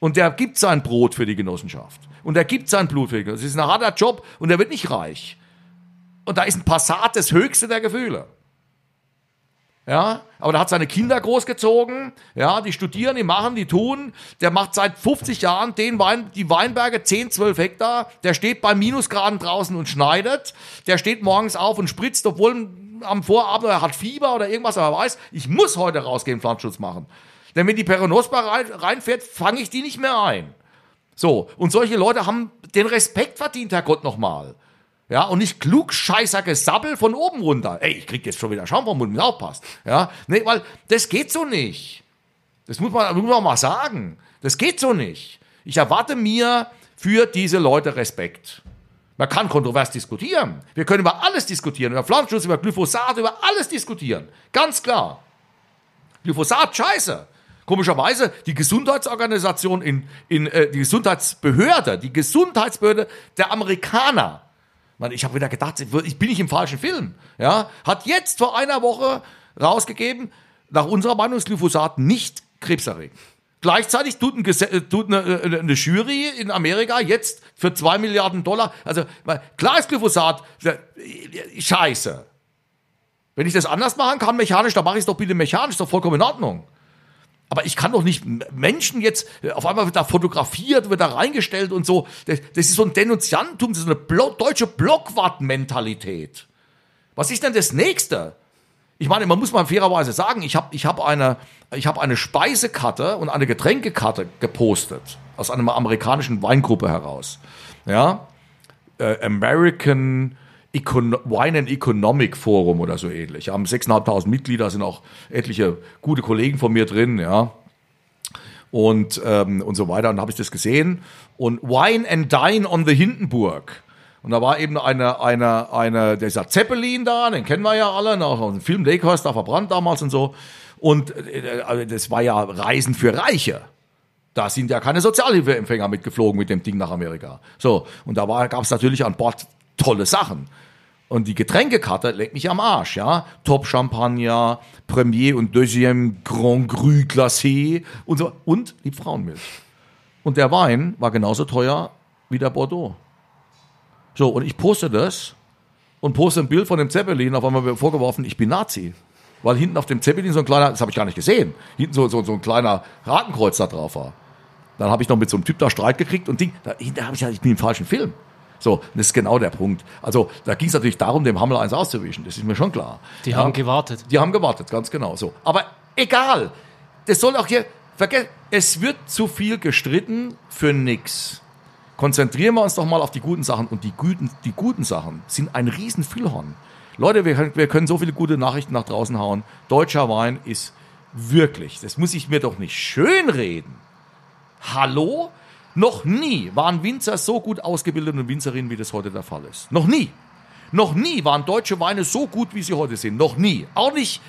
Und der gibt sein Brot für die Genossenschaft. Und der gibt sein Blut für die Genossenschaft. Das ist ein harter Job und der wird nicht reich. Und da ist ein Passat das höchste der Gefühle. Ja, aber der hat seine Kinder großgezogen. Ja, die studieren, die machen, die tun. Der macht seit 50 Jahren den Wein, die Weinberge 10, 12 Hektar. Der steht bei Minusgraden draußen und schneidet. Der steht morgens auf und spritzt, obwohl am Vorabend er hat Fieber oder irgendwas, aber er weiß, ich muss heute rausgehen, Pflanzenschutz machen. Denn wenn die Peronospa rein, reinfährt, fange ich die nicht mehr ein. So, und solche Leute haben den Respekt verdient, Herr Gott, nochmal. Ja, und nicht klugscheißer Gesabbel von oben runter. Ey, ich krieg jetzt schon wieder Schaum vom Mund, mir aufpasst. Ja, nee, weil das geht so nicht. Das muss man, muss man mal sagen. Das geht so nicht. Ich erwarte mir für diese Leute Respekt. Man kann kontrovers diskutieren. Wir können über alles diskutieren. Über Pflanzenschutz, über Glyphosat, über alles diskutieren. Ganz klar. Glyphosat, scheiße. Komischerweise, die Gesundheitsorganisation in, in äh, die Gesundheitsbehörde, die Gesundheitsbehörde der Amerikaner, man, ich habe wieder gedacht, ich bin nicht im falschen Film, ja, hat jetzt vor einer Woche rausgegeben, nach unserer Meinung ist Glyphosat nicht krebserregend. Gleichzeitig tut, ein äh, tut eine, äh, eine, Jury in Amerika jetzt für zwei Milliarden Dollar, also klar ist Glyphosat äh, scheiße. Wenn ich das anders machen kann, mechanisch, dann mache ich es doch bitte mechanisch, ist doch vollkommen in Ordnung. Aber ich kann doch nicht Menschen jetzt, auf einmal wird da fotografiert, wird da reingestellt und so. Das, das ist so ein Denunziantum, das ist eine Blo deutsche Blockwart-Mentalität. Was ist denn das Nächste? Ich meine, man muss mal fairerweise sagen, ich habe ich hab eine, hab eine Speisekarte und eine Getränkekarte gepostet aus einer amerikanischen Weingruppe heraus. Ja, äh, American Econ Wine and Economic Forum oder so ähnlich. Haben 6.500 Mitglieder, sind auch etliche gute Kollegen von mir drin, ja. Und, ähm, und so weiter. Und da habe ich das gesehen. Und Wine and Dine on the Hindenburg. Und da war eben eine, eine, eine, dieser Zeppelin da, den kennen wir ja alle, nach dem Film Lakehurst, da verbrannt damals und so. Und äh, das war ja Reisen für Reiche. Da sind ja keine Sozialhilfeempfänger mitgeflogen mit dem Ding nach Amerika. So, und da gab es natürlich an Bord tolle Sachen. Und die Getränkekarte legt mich am Arsch, ja. Top Champagner, Premier und Deuxième Grand Cru Glacé und so. Und die Frauenmilch. Und der Wein war genauso teuer wie der Bordeaux. So, und ich poste das und poste ein Bild von dem Zeppelin, auf einmal mir vorgeworfen, ich bin Nazi. Weil hinten auf dem Zeppelin so ein kleiner, das habe ich gar nicht gesehen, hinten so, so, so ein kleiner Rakenkreuz da drauf war. Dann habe ich noch mit so einem Typ da Streit gekriegt und Ding, da, habe ich ja, ich bin im falschen Film. So, das ist genau der Punkt. Also da ging es natürlich darum, dem Hammel eins auszuwischen, das ist mir schon klar. Die ja, haben gewartet. Die haben gewartet, ganz genau so. Aber egal, das soll auch hier, vergessen, es wird zu viel gestritten für nix. Konzentrieren wir uns doch mal auf die guten Sachen und die guten, die guten Sachen sind ein riesen Füllhorn. Leute, wir, wir können so viele gute Nachrichten nach draußen hauen. Deutscher Wein ist wirklich, das muss ich mir doch nicht schönreden. Hallo? Noch nie waren Winzer so gut ausgebildet und Winzerinnen, wie das heute der Fall ist. Noch nie. Noch nie waren deutsche Weine so gut, wie sie heute sind. Noch nie. Auch nicht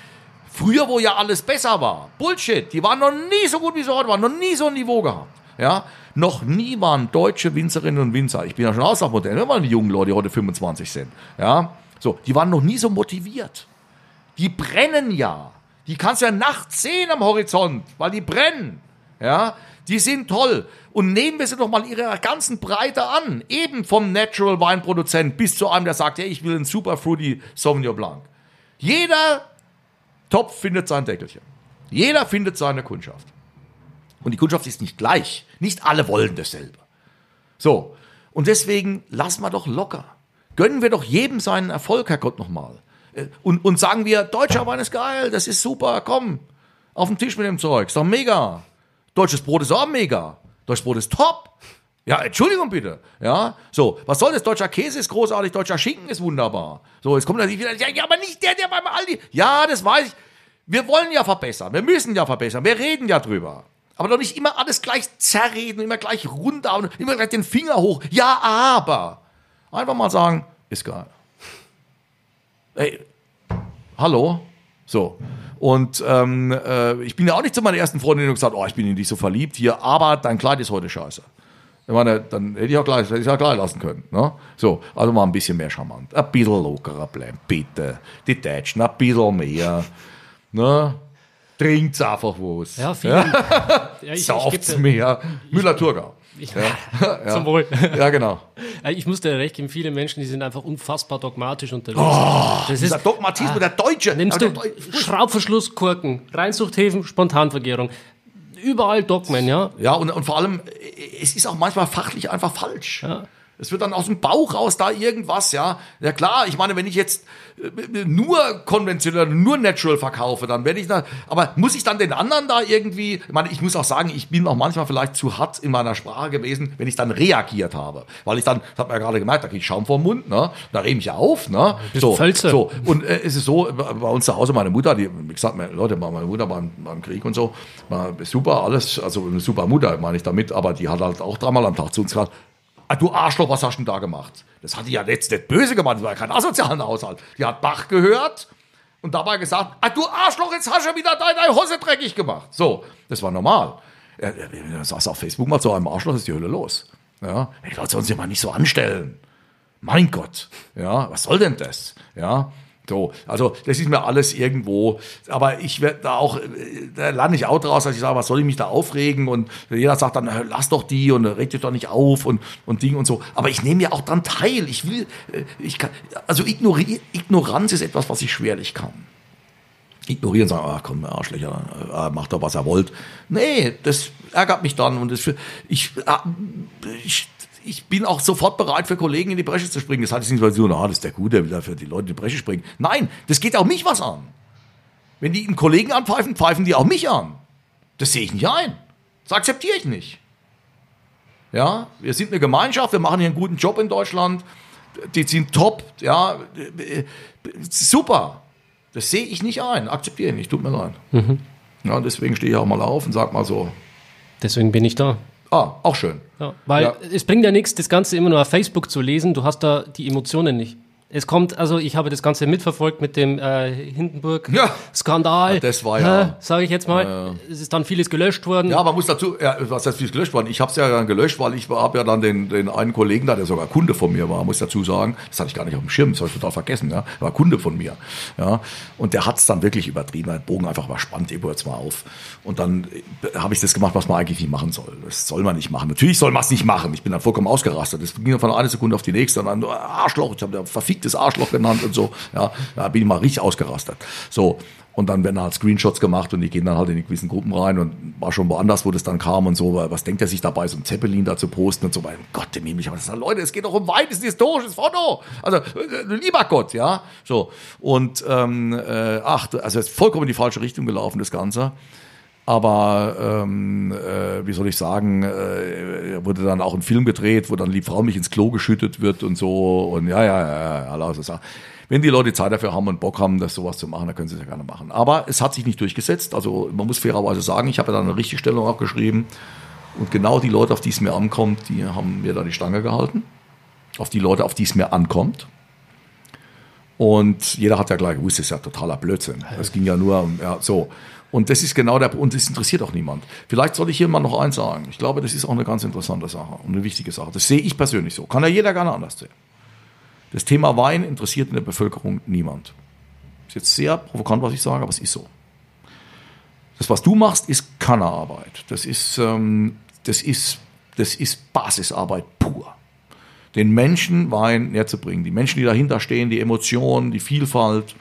früher, wo ja alles besser war. Bullshit. Die waren noch nie so gut, wie sie heute waren. Noch nie so ein Niveau gehabt. Ja. Noch nie waren deutsche Winzerinnen und Winzer, ich bin ja schon Auslaufmodell, ne, weil die jungen Leute, die heute 25 sind. Ja. So. Die waren noch nie so motiviert. Die brennen ja. Die kannst du ja nachts sehen am Horizont, weil die brennen. Ja. Die sind toll. Und nehmen wir sie doch mal ihrer ganzen Breite an. Eben vom Natural Weinproduzent bis zu einem, der sagt, hey, ich will einen Super Fruity Sauvignon Blanc. Jeder Topf findet sein Deckelchen. Jeder findet seine Kundschaft. Und die Kundschaft ist nicht gleich. Nicht alle wollen dasselbe. So. Und deswegen lassen wir doch locker. Gönnen wir doch jedem seinen Erfolg, Herr Gott, nochmal. Äh, und, und sagen wir, deutscher Wein ist geil, das ist super, komm, auf den Tisch mit dem Zeug, ist doch mega. Deutsches Brot ist auch mega. Deutsches Brot ist top. Ja, Entschuldigung bitte. Ja, so, was soll das? Deutscher Käse ist großartig, deutscher Schinken ist wunderbar. So, jetzt kommt natürlich wieder, ja, ja, aber nicht der, der beim Aldi. Ja, das weiß ich. Wir wollen ja verbessern, wir müssen ja verbessern, wir reden ja drüber. Aber doch nicht immer alles gleich zerreden, immer gleich runter und immer gleich den Finger hoch. Ja, aber. Einfach mal sagen, ist geil. Ey, hallo? So. Und ähm, äh, ich bin ja auch nicht zu meiner ersten Freundin und gesagt, oh, ich bin in dich so verliebt hier, aber dein Kleid ist heute scheiße. Ich meine, dann hätte ich auch gleich, hätte ich auch gleich lassen können. Ne? So, also mal ein bisschen mehr charmant. Ein bisschen lockerer bleiben, bitte. Die Deutschen, ein bisschen mehr. Ne? Trinkt's einfach was. Ja, vielen. Ja? ja, Sauft's mehr. Müller-Thurgau. Ich, ja. Zum Wohl. Ja, genau. Ich muss dir recht geben, viele Menschen, die sind einfach unfassbar dogmatisch unterwegs. Oh, das ist der Dogmatismus, ah, der Deutsche. Nimmst du Schraubverschluss, Reinzuchthäfen, Spontanvergärung. Überall Dogmen, ja. Ja, und, und vor allem, es ist auch manchmal fachlich einfach falsch. Ja. Es wird dann aus dem Bauch raus da irgendwas, ja. Ja klar, ich meine, wenn ich jetzt äh, nur konventionell, nur natural verkaufe, dann werde ich da, aber muss ich dann den anderen da irgendwie, ich meine, ich muss auch sagen, ich bin auch manchmal vielleicht zu hart in meiner Sprache gewesen, wenn ich dann reagiert habe. Weil ich dann, das hat man ja gerade gemerkt, da kriege ich Schaum vom Mund, ne? Da rede ich auf, ne? So, Völze. so. Und äh, es ist so, bei bei uns zu Hause, meine Mutter, die, wie gesagt, meine Leute, meine Mutter beim, beim Krieg und so, war super, alles, also eine super Mutter, meine ich damit, aber die hat halt auch dreimal am Tag zu uns gesagt, ah, du Arschloch, was hast du denn da gemacht? Das hat die ja jetzt nicht böse gemacht, das war ja kein asozialer Haushalt. Die hat Bach gehört und dabei gesagt, ah, du Arschloch, jetzt hast du wieder deine Hose dreckig gemacht. So, das war normal. Er, saß auf Facebook mal zu einem Arschloch, ist die Hölle los. Ja, ey, Leute sollen sich mal nicht so anstellen. Mein Gott, ja, was soll denn das? Ja, so, also das ist mir alles irgendwo, aber ich werde da auch, äh, da lande ich auch draus, dass ich sage, was soll ich mich da aufregen und jeder sagt dann, lass doch die und reg dich doch nicht auf und, und Ding und so, aber ich nehme ja auch dran teil, ich will, äh, ich kann, also ignori Ignoranz ist etwas, was ich schwerlich kann. Ignorieren, sagen, ach komm, Arschlöcher, äh, macht doch, was er wollt. Nee, das ärgert mich dann und das ich, ich ich bin auch sofort bereit, für Kollegen in die Bresche zu springen. Das heißt nicht, so, na, das ist der Gute, der will da für die Leute in die Bresche springen. Nein, das geht auch mich was an. Wenn die einen Kollegen anpfeifen, pfeifen die auch mich an. Das sehe ich nicht ein. Das akzeptiere ich nicht. Ja, wir sind eine Gemeinschaft, wir machen hier einen guten Job in Deutschland. Die sind top, ja, super. Das sehe ich nicht ein, akzeptiere ich nicht, tut mir leid. Ja, deswegen stehe ich auch mal auf und sag mal so, Deswegen bin ich da. Ah, auch schön. Ja, weil Ja. es bringt ja nichts, das Ganze immer nur auf Facebook zu lesen. Du hast da die Emotionen nicht. Es kommt, also ich habe das Ganze mitverfolgt mit dem äh, Ja. Hindenburg-Skandal. Ja, das war ja- Sage ich jetzt mal. Es ist dann vieles gelöscht worden. Ja, man muss dazu, ja, was heißt, wie es gelöscht worden? Ich habe es ja dann gelöscht, weil ich habe ja dann den, den einen Kollegen da, der sogar Kunde von mir war, muss ich dazu sagen. Das hatte ich gar nicht auf dem Schirm, das habe ich total vergessen. Ja, war Kunde von mir. Ja, und der hat es dann wirklich übertrieben. Der Bogen einfach mal spannend, Ebo jetzt mal auf. Und dann äh, habe ich das gemacht, was man eigentlich nicht machen soll. Das soll man nicht machen. Natürlich soll man es nicht machen. Ich bin dann vollkommen ausgerastet. Das ging dann von einer Sekunde auf die nächste und dann Arschloch. Ich habe da verficktes Arschloch genannt und so. Ja, da bin ich mal richtig ausgerastet. So. Und dann werden halt Screenshots gemacht und die gehen dann halt in die gewissen Gruppen rein und war schon woanders, wo das dann kam und so. Was denkt er sich dabei, so ein Zeppelin da zu posten und so. Mein Gott, dem ich aber Leute, es geht doch um Wein, das ist ein historisches Foto. Also, äh, lieber Gott, ja. So. Und, ähm, äh, ach, also es ist vollkommen in die falsche Richtung gelaufen, das Ganze. Aber ähm, äh, wie soll ich sagen, äh, wurde dann auch ein Film gedreht, wo dann die Frau mich ins Klo geschüttet wird und so. Und ja, ja, ja, ja, ja so Sachen. Wenn die Leute Zeit dafür haben und Bock haben, das sowas zu machen, dann können sie es ja gerne machen. Aber es hat sich nicht durchgesetzt. Also man muss fairerweise sagen, ich habe ja dann eine Richtigstellung auch geschrieben. Und genau die Leute, auf die es mir ankommt, die haben mir da die Stange gehalten. Auf die Leute, auf die es mir ankommt. Und jeder hat ja gleich gewusst, das ist ja totaler Blödsinn. Es ging ja nur um, ja, so. Und das ist genau der, und das interessiert auch niemand. Vielleicht soll ich hier mal noch eins sagen. Ich glaube, das ist auch eine ganz interessante Sache und eine wichtige Sache. Das sehe ich persönlich so. Kann ja jeder gerne anders sehen. Das Thema Wein interessiert in der Bevölkerung niemand. Ist jetzt sehr provokant, was ich sage, aber es ist so. Das, was du machst, ist Kannerarbeit. Das ist, ähm, das ist, das ist Basisarbeit pur den Menschen Wein näher zu bringen. Die Menschen, die dahinter stehen, die Emotionen, die Vielfalt,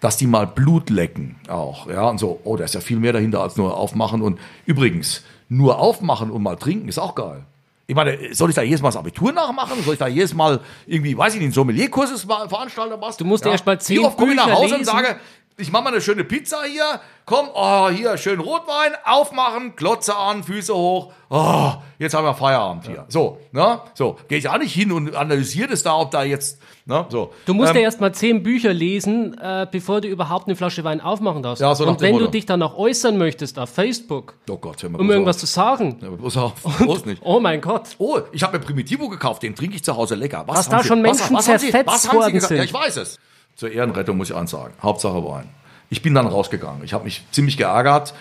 dass die mal Blut lecken auch. Ja, und so, oh, da ist ja viel mehr dahinter als nur aufmachen. Und übrigens, nur aufmachen und mal trinken ist auch geil. Ich meine, soll ich da jedes Mal das Abitur nachmachen? Soll ich da jedes Mal irgendwie, weiß ich nicht, einen Sommelierkurses mal veranstalten oder was? Du musst erst mal zehn Wie oft komme ich nach Hause und lesen? sage, ich mache mal eine schöne Pizza hier. Komm, oh, hier, schön Rotwein, aufmachen, Glotze an, Füße hoch. Oh, jetzt haben wir Feierabend hier. So, ne? So, gehe ich auch nicht hin und analysiere das da, ob da jetzt, ne? So. Du musst Ähm, ja erst mal zehn Bücher lesen, äh, bevor du überhaupt eine Flasche Wein aufmachen darfst. Ja, so Und wenn du dich dann auch äußern möchtest auf Facebook, Oh Gott, um irgendwas auf. zu sagen, Ja, bloß auf. Bloß nicht. oh mein Gott. Oh, ich habe mir Primitivo gekauft, den trinke ich zu Hause lecker. Was haben da Sie- schon Menschen was haben Sie- zerfetzt was Sie worden gesagt? sind. Ja, ich weiß es. Zur Ehrenrettung muss ich eins sagen. Hauptsache Wein. Ich bin dann rausgegangen. Ich habe mich ziemlich geärgert,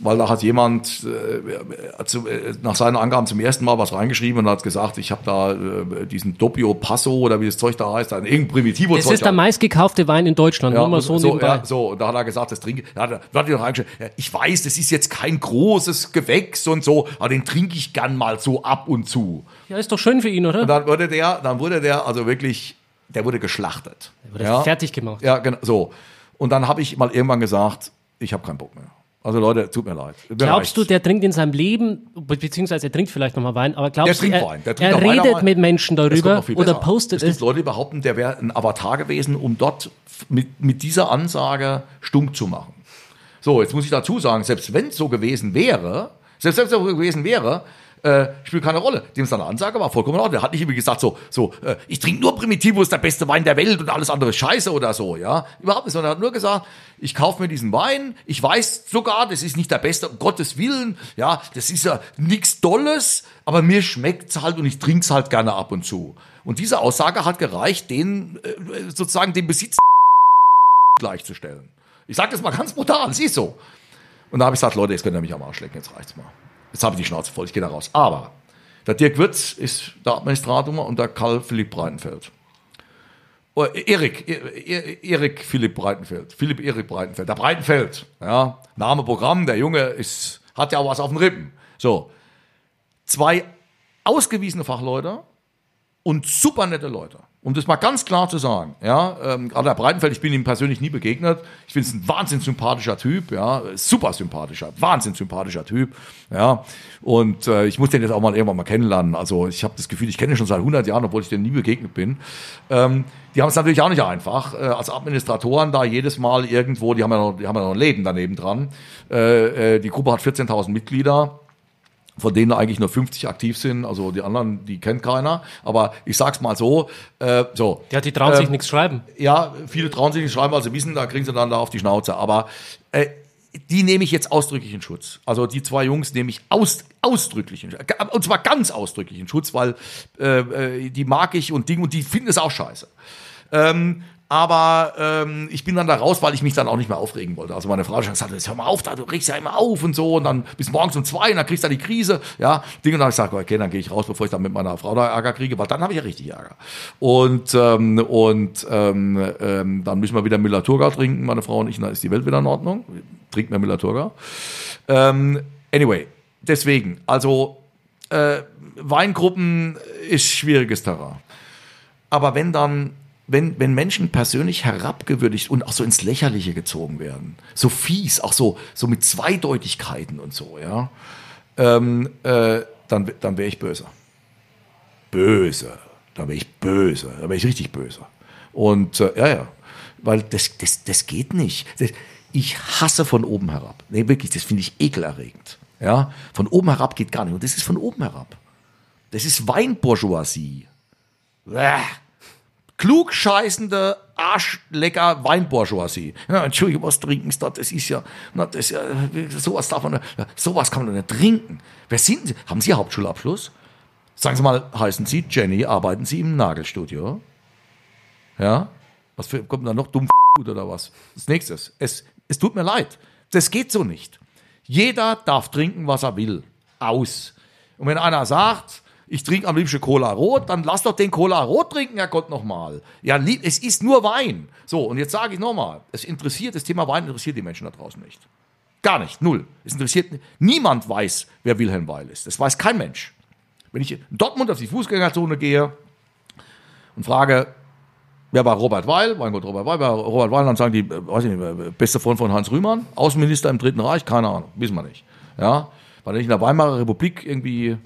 weil da hat jemand äh, zu, äh, nach seinen Angaben zum ersten Mal was reingeschrieben und hat gesagt, ich habe da äh, diesen Doppio Passo oder wie das Zeug da heißt, ein irgendein Primitivo Das Zeug. ist der meistgekaufte Wein in Deutschland, nur mal so, so, nebenbei. ja, so, und da hat er gesagt, das trinke da hat er, da hat er noch reingeschrieben, ja, ich weiß, das ist jetzt kein großes Gewächs und so, aber den trinke ich gern mal so ab und zu. Ja, ist doch schön für ihn, oder? Und dann wurde der, dann wurde der also wirklich, der wurde geschlachtet. Wurde ja, fertig gemacht. ja, genau, so. Und dann habe ich mal irgendwann gesagt, ich habe keinen Bock mehr. Also Leute, tut mir leid. Mir Glaubst reicht's. du, der trinkt in seinem Leben, be- beziehungsweise er trinkt vielleicht nochmal Wein, aber glaubst Der du, trinkt er, Wein. Der trinkt er redet Meinung- mit Menschen darüber oder postet es es? gibt Leute, die behaupten, der wäre ein Avatar gewesen, um dort mit, mit dieser Ansage stunk zu machen. So, jetzt muss ich dazu sagen, selbst wenn es so gewesen wäre, selbst wenn es so gewesen wäre, äh, spielt keine Rolle. Dem seine Ansage war vollkommen in Ordnung. Der hat nicht irgendwie gesagt, so, so, äh, ich trinke nur Primitivo, ist der beste Wein der Welt und alles andere ist scheiße oder so, ja. Überhaupt nicht, sondern er hat nur gesagt, ich kaufe mir diesen Wein, ich weiß sogar, das ist nicht der beste, um Gottes Willen, ja, das ist ja nichts Dolles, aber mir schmeckt's halt und ich trink's halt gerne ab und zu. Und diese Aussage hat gereicht, den, äh, sozusagen den Besitz gleichzustellen. Ich sage das mal ganz brutal, es so. Und da habe ich gesagt, Leute, jetzt könnt ihr mich am Arsch lecken, jetzt reicht's mal. Jetzt habe ich die Schnauze voll, ich gehe da raus. Aber der Dirk Würz ist der Administrator und der Karl Philipp Breitenfeld. Oh, Erik, E- E- Erik Philipp Breitenfeld. Philipp Erik Breitenfeld. Der Breitenfeld, ja, Name Programm, der Junge ist, hat ja auch was auf den Rippen. So. Zwei ausgewiesene Fachleute und super nette Leute. Um das mal ganz klar zu sagen, ja, ähm, gerade der Breitenfeld, ich bin ihm persönlich nie begegnet. Ich finde es ein wahnsinnig sympathischer Typ, ja, super sympathischer, wahnsinnig sympathischer Typ, ja. Und äh, ich muss den jetzt auch mal irgendwann mal kennenlernen. Also ich habe das Gefühl, ich kenne ihn schon seit 100 Jahren, obwohl ich dem nie begegnet bin. Ähm, die haben es natürlich auch nicht einfach, äh, als Administratoren da jedes Mal irgendwo, die haben ja noch, die haben ja noch ein Leben daneben dran. Äh, äh, die Gruppe hat 14.000 Mitglieder von denen eigentlich nur 50 aktiv sind, also die anderen, die kennt keiner. Aber ich sag's mal so, äh, so. Ja, die trauen sich Ähm, nichts schreiben. Ja, viele trauen sich nicht schreiben, weil sie wissen, da kriegen sie dann da auf die Schnauze. Aber äh, die nehme ich jetzt ausdrücklich in Schutz. Also die zwei Jungs nehme ich aus, ausdrücklich in Schutz. Und zwar ganz ausdrücklich in Schutz, weil äh, äh, die mag ich und Ding und die finden es auch scheiße. Ähm, aber ähm, ich bin dann da raus, weil ich mich dann auch nicht mehr aufregen wollte. Also meine Frau hat gesagt, hör mal auf, da, du regst ja immer auf und so und dann bis morgens um zwei und dann kriegst du da die Krise. Ja, Ding und dann habe ich gesagt, okay, dann gehe ich raus, bevor ich dann mit meiner Frau da Ärger kriege, weil dann habe ich ja richtig Ärger. Und, ähm, und ähm, ähm, dann müssen wir wieder Müller-Turga trinken, meine Frau und ich, und dann ist die Welt wieder in Ordnung. Trinkt mehr Müller-Turga. Ähm, anyway, deswegen, also äh, Weingruppen ist schwieriges Terrain. Aber wenn dann, wenn, wenn Menschen persönlich herabgewürdigt und auch so ins Lächerliche gezogen werden, so fies, auch so, so mit Zweideutigkeiten und so, ja, ähm, äh, dann, dann wäre ich böse. Böse. Da wäre ich böse. Da wäre ich richtig böse. Und äh, ja, ja. Weil das, das, das geht nicht. Das, ich hasse von oben herab. Nee, wirklich, das finde ich ekelerregend. Ja, von oben herab geht gar nicht. Und das ist von oben herab. Das ist Weinbourgeoisie. Bäh. Klugscheißende, arschlecker Weinbourgeoisie. Ja, Entschuldigung, was trinken Sie da? Das ist ja, na, das ja, sowas darf man, ja, sowas kann man doch nicht trinken. Wer sind Sie? Haben Sie Hauptschulabschluss? Sagen Sie mal, heißen Sie Jenny, arbeiten Sie im Nagelstudio? Ja? Was für, kommt da noch dumm oder was? Das nächste. Es, es tut mir leid. Das geht so nicht. Jeder darf trinken, was er will. Aus. Und wenn einer sagt, ich trinke am liebsten Cola Rot, dann lass doch den Cola Rot trinken, Herrgott, nochmal. Ja, es ist nur Wein. So, und jetzt sage ich nochmal, es interessiert, das Thema Wein interessiert die Menschen da draußen nicht. Gar nicht, null. Es interessiert, niemand weiß, wer Wilhelm Weil ist. Das weiß kein Mensch. Wenn ich in Dortmund auf die Fußgängerzone gehe und frage, wer war Robert Weil? Mein Gott, Robert Weil, wer Robert Weil, dann sagen die, äh, weiß ich nicht, äh, beste Freund von Heinz Rühmann, Außenminister im Dritten Reich, keine Ahnung, wissen wir nicht. Ja, war nicht in der Weimarer Republik irgendwie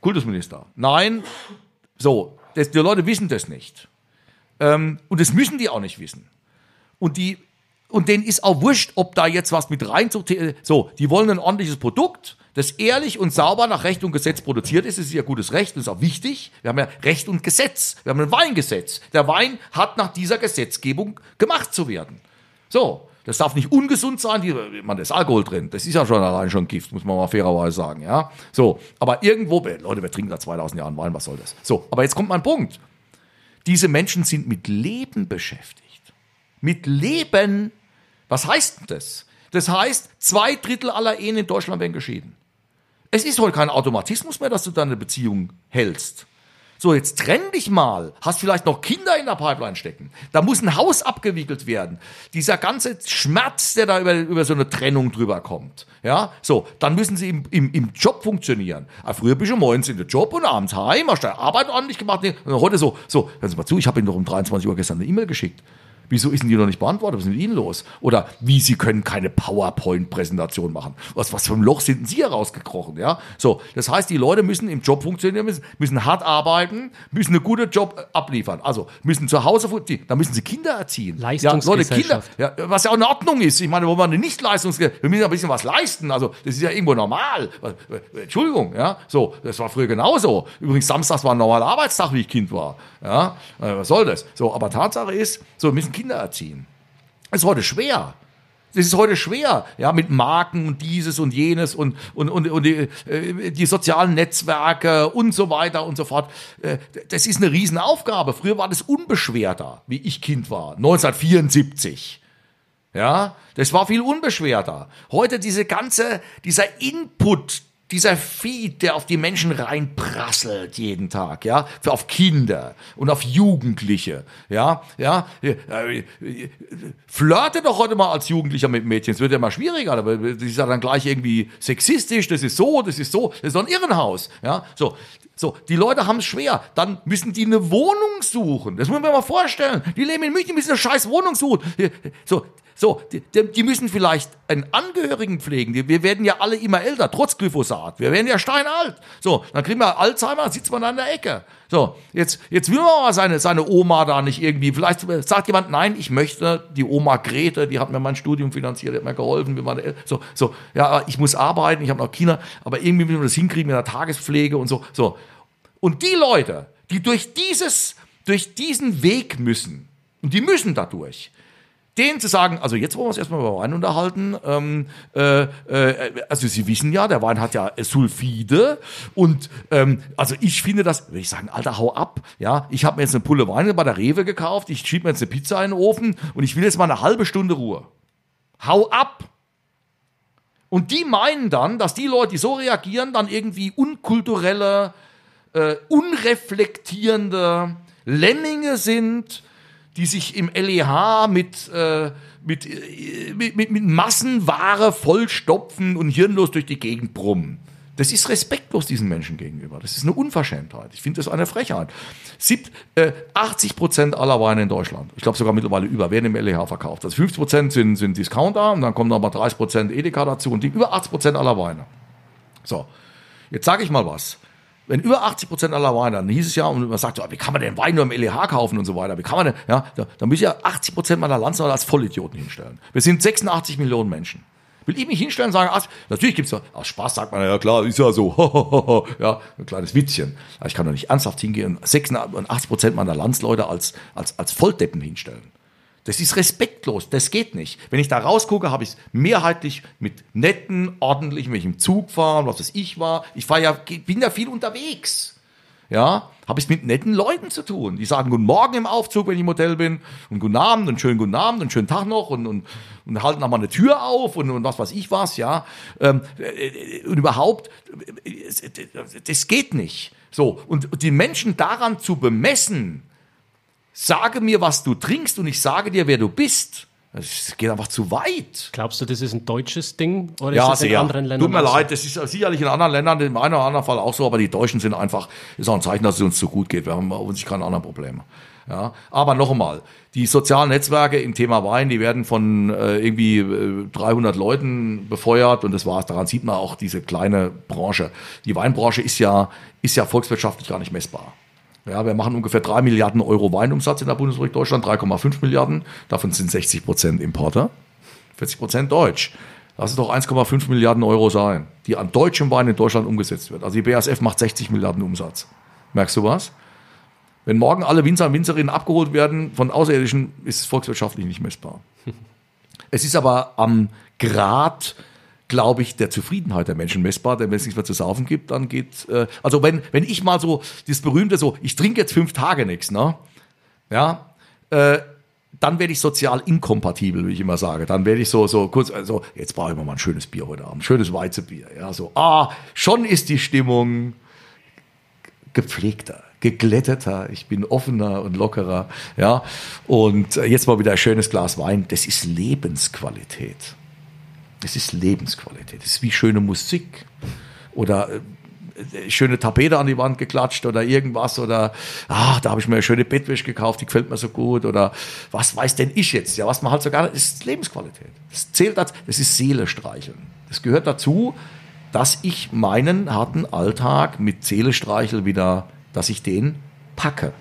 Kultusminister. Nein, so, das, die Leute wissen das nicht. Ähm, und das müssen die auch nicht wissen. Und die, und denen ist auch wurscht, ob da jetzt was mit rein zu, so, die wollen ein ordentliches Produkt, das ehrlich und sauber nach Recht und Gesetz produziert ist. Das ist ja gutes Recht, das ist auch wichtig. Wir haben ja Recht und Gesetz. Wir haben ein Weingesetz. Der Wein hat nach dieser Gesetzgebung gemacht zu werden. So, das darf nicht ungesund sein, die, man, da ist Alkohol drin. Das ist ja schon allein schon Gift, muss man mal fairerweise sagen, ja. So, aber irgendwo, Leute, wir trinken da 2000 Jahren Wein, was soll das? So, aber jetzt kommt mein Punkt. Diese Menschen sind mit Leben beschäftigt. Mit Leben. Was heißt denn das? Das heißt, zwei Drittel aller Ehen in Deutschland werden geschieden. Es ist heute kein Automatismus mehr, dass du deine Beziehung hältst. So, jetzt trenn dich mal. Hast vielleicht noch Kinder in der Pipeline stecken. Da muss ein Haus abgewickelt werden. Dieser ganze Schmerz, der da über, über so eine Trennung drüber kommt. Ja, so, dann müssen sie im, im, im Job funktionieren. Aber früher bist du morgens in den Job und abends heim, hast deine Arbeit ordentlich gemacht. Und heute so, so, hören Sie mal zu, ich habe Ihnen doch um 23 Uhr gestern eine E-Mail geschickt. Wieso ist denn die noch nicht beantwortet? Was ist mit Ihnen los? Oder wie, Sie können keine PowerPoint-Präsentation machen. Was, was für ein Loch sind Sie herausgekrochen? Ja? So, das heißt, die Leute müssen im Job funktionieren, müssen, müssen hart arbeiten, müssen einen guten Job äh, abliefern. Also müssen zu Hause, da müssen sie Kinder erziehen. Leistungsgesellschaft. Ja, Leute, Kinder, ja, was ja auch in Ordnung ist. Ich meine, wo man nicht Leistungsgesellschaft, wir müssen ja ein bisschen was leisten. Also das ist ja irgendwo normal. Entschuldigung, ja, so, das war früher genauso. Übrigens, Samstags war ein normaler Arbeitstag, wie ich Kind war. Ja, äh, was soll das? So, aber Tatsache ist, so, wir müssen Kinder erziehen. Das ist heute schwer. Das ist heute schwer, ja, mit Marken und dieses und jenes und, und, und, und die, äh, die sozialen Netzwerke und so weiter und so fort. Äh, das ist eine Riesenaufgabe. Früher war das unbeschwerter, wie ich Kind war, 1974. Ja, das war viel unbeschwerter. Heute diese ganze, dieser Input, dieser Feed, der auf die Menschen reinprasselt jeden Tag, ja, für auf Kinder und auf Jugendliche, ja, ja, flirte doch heute mal als Jugendlicher mit Mädchen, es wird ja mal schwieriger, aber das ist ja dann gleich irgendwie sexistisch, das ist so, das ist so, das ist doch ein Irrenhaus, ja, so, so, die Leute haben es schwer. Dann müssen die eine Wohnung suchen. Das muss man mal vorstellen. Die leben in München, die müssen eine scheiß Wohnung suchen. So, so, die, die müssen vielleicht einen Angehörigen pflegen. Wir werden ja alle immer älter, trotz Glyphosat. Wir werden ja steinalt. So, dann kriegen wir Alzheimer, sitzt man an der Ecke. So, jetzt, jetzt will man aber seine, seine Oma da nicht irgendwie, vielleicht sagt jemand, nein, ich möchte die Oma Grete, die hat mir mein Studium finanziert, die hat mir geholfen, wir waren, so, so, ja, ich muss arbeiten, ich habe noch Kinder, aber irgendwie müssen wir das hinkriegen mit der Tagespflege und so, so. Und die Leute, die durch dieses, durch diesen Weg müssen, und die müssen dadurch, denen zu sagen, also jetzt wollen wir uns erstmal über Wein unterhalten. Ähm, äh, äh, also Sie wissen ja, der Wein hat ja Sulfide und ähm, also ich finde das, würde ich sagen, Alter, hau ab. Ja, ich habe mir jetzt eine Pulle Wein bei der Rewe gekauft, ich schiebe mir jetzt eine Pizza in den Ofen und ich will jetzt mal eine halbe Stunde Ruhe. Hau ab! Und die meinen dann, dass die Leute, die so reagieren, dann irgendwie unkulturelle, äh, unreflektierende Lemminge sind, die sich im LEH mit, äh, mit, äh, mit, mit, mit Massenware vollstopfen und hirnlos durch die Gegend brummen. Das ist respektlos diesen Menschen gegenüber. Das ist eine Unverschämtheit. Ich finde das eine Frechheit. Sieb, äh, 80 Prozent aller Weine in Deutschland, ich glaube sogar mittlerweile über, werden im LEH verkauft. Also 50 Prozent sind, sind Discounter und dann kommen noch mal 30 Prozent Edeka dazu und die über 80 Prozent aller Weine. So, jetzt sage ich mal was wenn über 80 Prozent aller Weine, dann hieß es ja, und man sagt so, wie kann man den Wein nur im LEH kaufen und so weiter, wie kann man denn, ja, da, da muss ich ja 80 Prozent meiner Landsleute als Vollidioten hinstellen. Wir sind 86 Millionen Menschen. Will ich mich hinstellen und sagen, ach, natürlich doch, aus Spaß sagt man, ja klar, ist ja so, ja, ein kleines Witzchen. Aber ich kann doch nicht ernsthaft hingehen und 86 Prozent meiner Landsleute als, als, als Volldeppen hinstellen. Das ist respektlos, das geht nicht. Wenn ich da rausgucke, habe ich es mehrheitlich mit netten, ordentlichen, wenn ich im Zug fahre, was weiß ich war. Ich fahre ja, bin ja viel unterwegs. Ja, habe ich mit netten Leuten zu tun. Die sagen Guten Morgen im Aufzug, wenn ich im Hotel bin, und Guten Abend und schönen Guten Abend und schönen Tag noch und, und, und halten auch mal eine Tür auf und, und was weiß ich was, ja. Ähm, äh, und überhaupt, das geht nicht. So, und die Menschen daran zu bemessen, sage mir, was du trinkst und ich sage dir, wer du bist. Das geht einfach zu weit. Glaubst du, das ist ein deutsches Ding oder ja, ist das in sehr. anderen Ländern? Tut mir so? leid, das ist sicherlich in anderen Ländern, im einen oder anderen Fall auch so, aber die Deutschen sind einfach, ist auch ein Zeichen, dass es uns zu gut geht. Wir haben uns keine anderen Probleme. Ja, aber noch einmal, die sozialen Netzwerke im Thema Wein, die werden von äh, irgendwie äh, 300 Leuten befeuert und das war's. Daran sieht man auch diese kleine Branche. Die Weinbranche ist ja, ist ja volkswirtschaftlich gar nicht messbar. Ja, wir machen ungefähr 3 Milliarden Euro Weinumsatz in der Bundesrepublik Deutschland, 3,5 Milliarden. Davon sind 60 Prozent Importer, 40 Prozent Deutsch. Lass es doch 1,5 Milliarden Euro sein, die an deutschem Wein in Deutschland umgesetzt wird. Also die BASF macht 60 Milliarden Umsatz. Merkst du was? Wenn morgen alle Winzer und Winzerinnen abgeholt werden von Außerirdischen, ist es volkswirtschaftlich nicht messbar. Es ist aber am Grad glaube ich, der Zufriedenheit der Menschen messbar, denn wenn es nichts mehr zu saufen gibt, dann geht, äh, also wenn, wenn ich mal so, das berühmte so, ich trinke jetzt fünf Tage nichts, ne? Ja, äh, dann werde ich sozial inkompatibel, wie ich immer sage. Dann werde ich so, so kurz, also jetzt brauche ich mal ein schönes Bier heute Abend, schönes Weizenbier, ja, so, ah, schon ist die Stimmung gepflegter, geglätteter, ich bin offener und lockerer, ja, und äh, jetzt mal wieder ein schönes Glas Wein, das ist Lebensqualität. Es ist Lebensqualität. Es ist wie schöne Musik oder äh, äh, schöne Tapete an die Wand geklatscht oder irgendwas oder ah, da habe ich mir eine schöne Bettwäsche gekauft, die gefällt mir so gut oder was weiß denn ich jetzt? Ja, was man halt sogar ist Lebensqualität. Das zählt das, das ist Seele streicheln. Das gehört dazu, dass ich meinen harten Alltag mit Seele streichel wieder, dass ich den packe.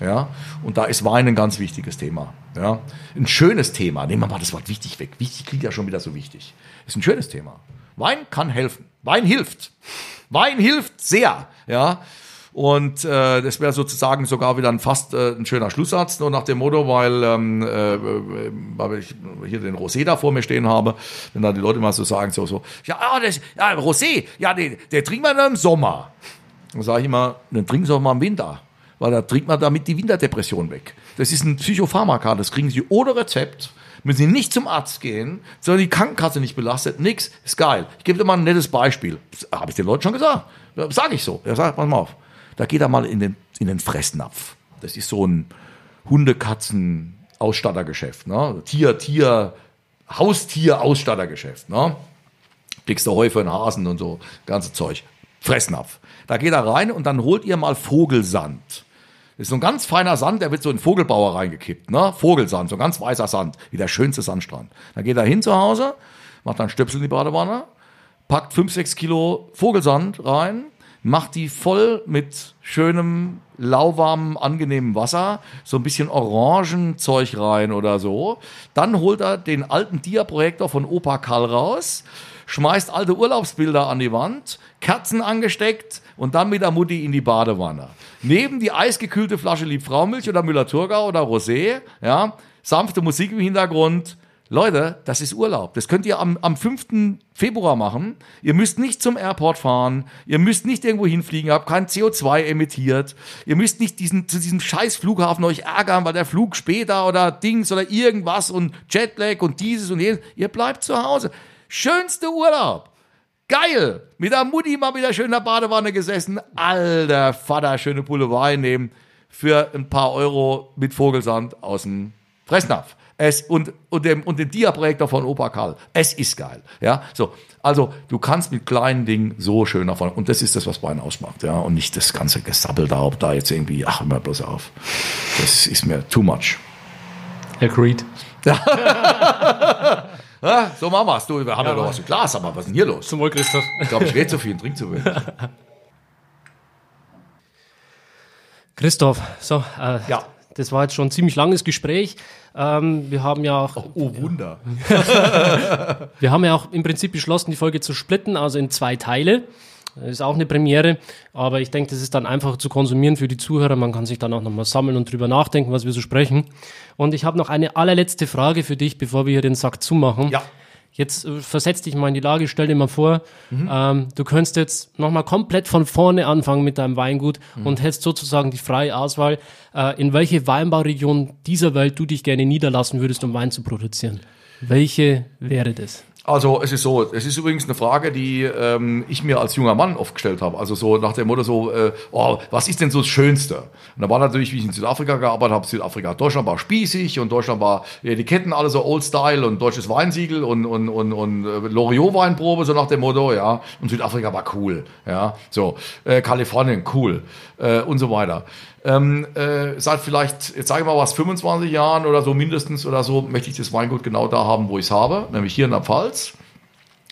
Ja, und da ist Wein ein ganz wichtiges Thema. Ja, ein schönes Thema. Nehmen wir mal das Wort wichtig weg. Wichtig klingt ja schon wieder so wichtig. Ist ein schönes Thema. Wein kann helfen. Wein hilft. Wein hilft sehr. Ja, und äh, das wäre sozusagen sogar wieder ein fast äh, ein schöner Schlusssatz, nur nach dem Motto, weil, ähm, äh, weil ich hier den Rosé da vor mir stehen habe, wenn da die Leute mal so sagen, so, so, ja, ah, das, ja Rosé, ja, den, der trinkt man im Sommer. Dann sage ich immer, dann trinken Sie auch mal im Winter weil da trinkt man damit die Winterdepression weg. Das ist ein Psychopharmaka, das kriegen Sie ohne Rezept. Müssen Sie nicht zum Arzt gehen, sondern die Krankenkasse nicht belastet, nix, ist geil. Ich gebe dir mal ein nettes Beispiel. Habe ich den Leuten schon gesagt. Sage ich so. Er sagt, pass mal auf. Da geht er mal in den, in den Fressnapf. Das ist so ein Hundekatzen-Ausstattergeschäft. Ne? Tier, Tier, Haustier-Ausstattergeschäft. Ne? Kriegst du Heu für einen Hasen und so, ganze Zeug. Fressnapf. Da geht er rein und dann holt ihr mal Vogelsand. Ist so ein ganz feiner Sand, der wird so in Vogelbauer reingekippt, ne? Vogelsand, so ein ganz weißer Sand, wie der schönste Sandstrand. Dann geht er hin zu Hause, macht dann Stöpsel in die Badewanne, packt 5, 6 Kilo Vogelsand rein, macht die voll mit schönem, lauwarmem, angenehmem Wasser, so ein bisschen Orangenzeug rein oder so. Dann holt er den alten Dia-Projektor von Opa Karl raus, schmeißt alte Urlaubsbilder an die Wand, Kerzen angesteckt und dann mit der Mutti in die Badewanne. Neben die eisgekühlte Flasche Liebfraumilch oder Müller-Thurgau oder Rosé, ja, sanfte Musik im Hintergrund. Leute, das ist Urlaub. Das könnt ihr am, am 5. Februar machen. Ihr müsst nicht zum Airport fahren. Ihr müsst nicht irgendwo hinfliegen. Ihr habt kein CO2 emittiert. Ihr müsst nicht diesen, zu diesem scheiß Flughafen euch ärgern, weil der Flug später oder Dings oder irgendwas und Jetlag und dieses und jenes. Ihr bleibt zu Hause. Schönste Urlaub. Geil. Mit der Mutti mal wieder schön in der Badewanne gesessen. Alter Vater, schöne Pulle Wein nehmen. Für ein paar Euro mit Vogelsand aus dem Fressnapf. Es, und, und dem, und dem Dia-Projektor von Opa Karl. Es ist geil. Ja, so. Also, du kannst mit kleinen Dingen so schön davon. Und das ist das, was Wein ausmacht. Ja, und nicht das ganze Gesabbel da, ob da jetzt irgendwie, ach, immer bloß auf. Das ist mir too much. Agreed. Ja, so machen wir's. Du, wir haben ja, ja noch was im Glas, aber was ist denn hier los? Zum Wohl, Christoph. Ich glaube, ich rede zu viel und trinke zu wenig. Christoph, so, äh, ja. das war jetzt schon ein ziemlich langes Gespräch. Ähm, wir haben ja auch. Oh, oh Wunder. wir haben ja auch im Prinzip beschlossen, die Folge zu splitten, also in zwei Teile. Das ist auch eine Premiere, aber ich denke, das ist dann einfach zu konsumieren für die Zuhörer. Man kann sich dann auch nochmal sammeln und drüber nachdenken, was wir so sprechen. Und ich habe noch eine allerletzte Frage für dich, bevor wir hier den Sack zumachen. Ja. Jetzt äh, versetz dich mal in die Lage, stell dir mal vor, mhm. ähm, du könntest jetzt nochmal komplett von vorne anfangen mit deinem Weingut mhm. und hättest sozusagen die freie Auswahl, äh, in welche Weinbauregion dieser Welt du dich gerne niederlassen würdest, um Wein zu produzieren. Welche wäre das? Also es ist so, es ist übrigens eine Frage, die ähm, ich mir als junger Mann oft gestellt habe. Also so nach dem Motto so, äh, oh, was ist denn so das Schönste? Und da war natürlich, wie ich in Südafrika gearbeitet habe, Südafrika, Deutschland war spießig und Deutschland war Etiketten alle so Old Style und deutsches Weinsiegel und und und, und äh, Loriot Weinprobe so nach dem Motto, ja. Und Südafrika war cool, ja. So äh, Kalifornien cool äh, und so weiter. Ähm, äh, seit vielleicht, jetzt sage ich mal was, 25 Jahren oder so mindestens oder so, möchte ich das Weingut genau da haben, wo ich es habe, nämlich hier in der Pfalz.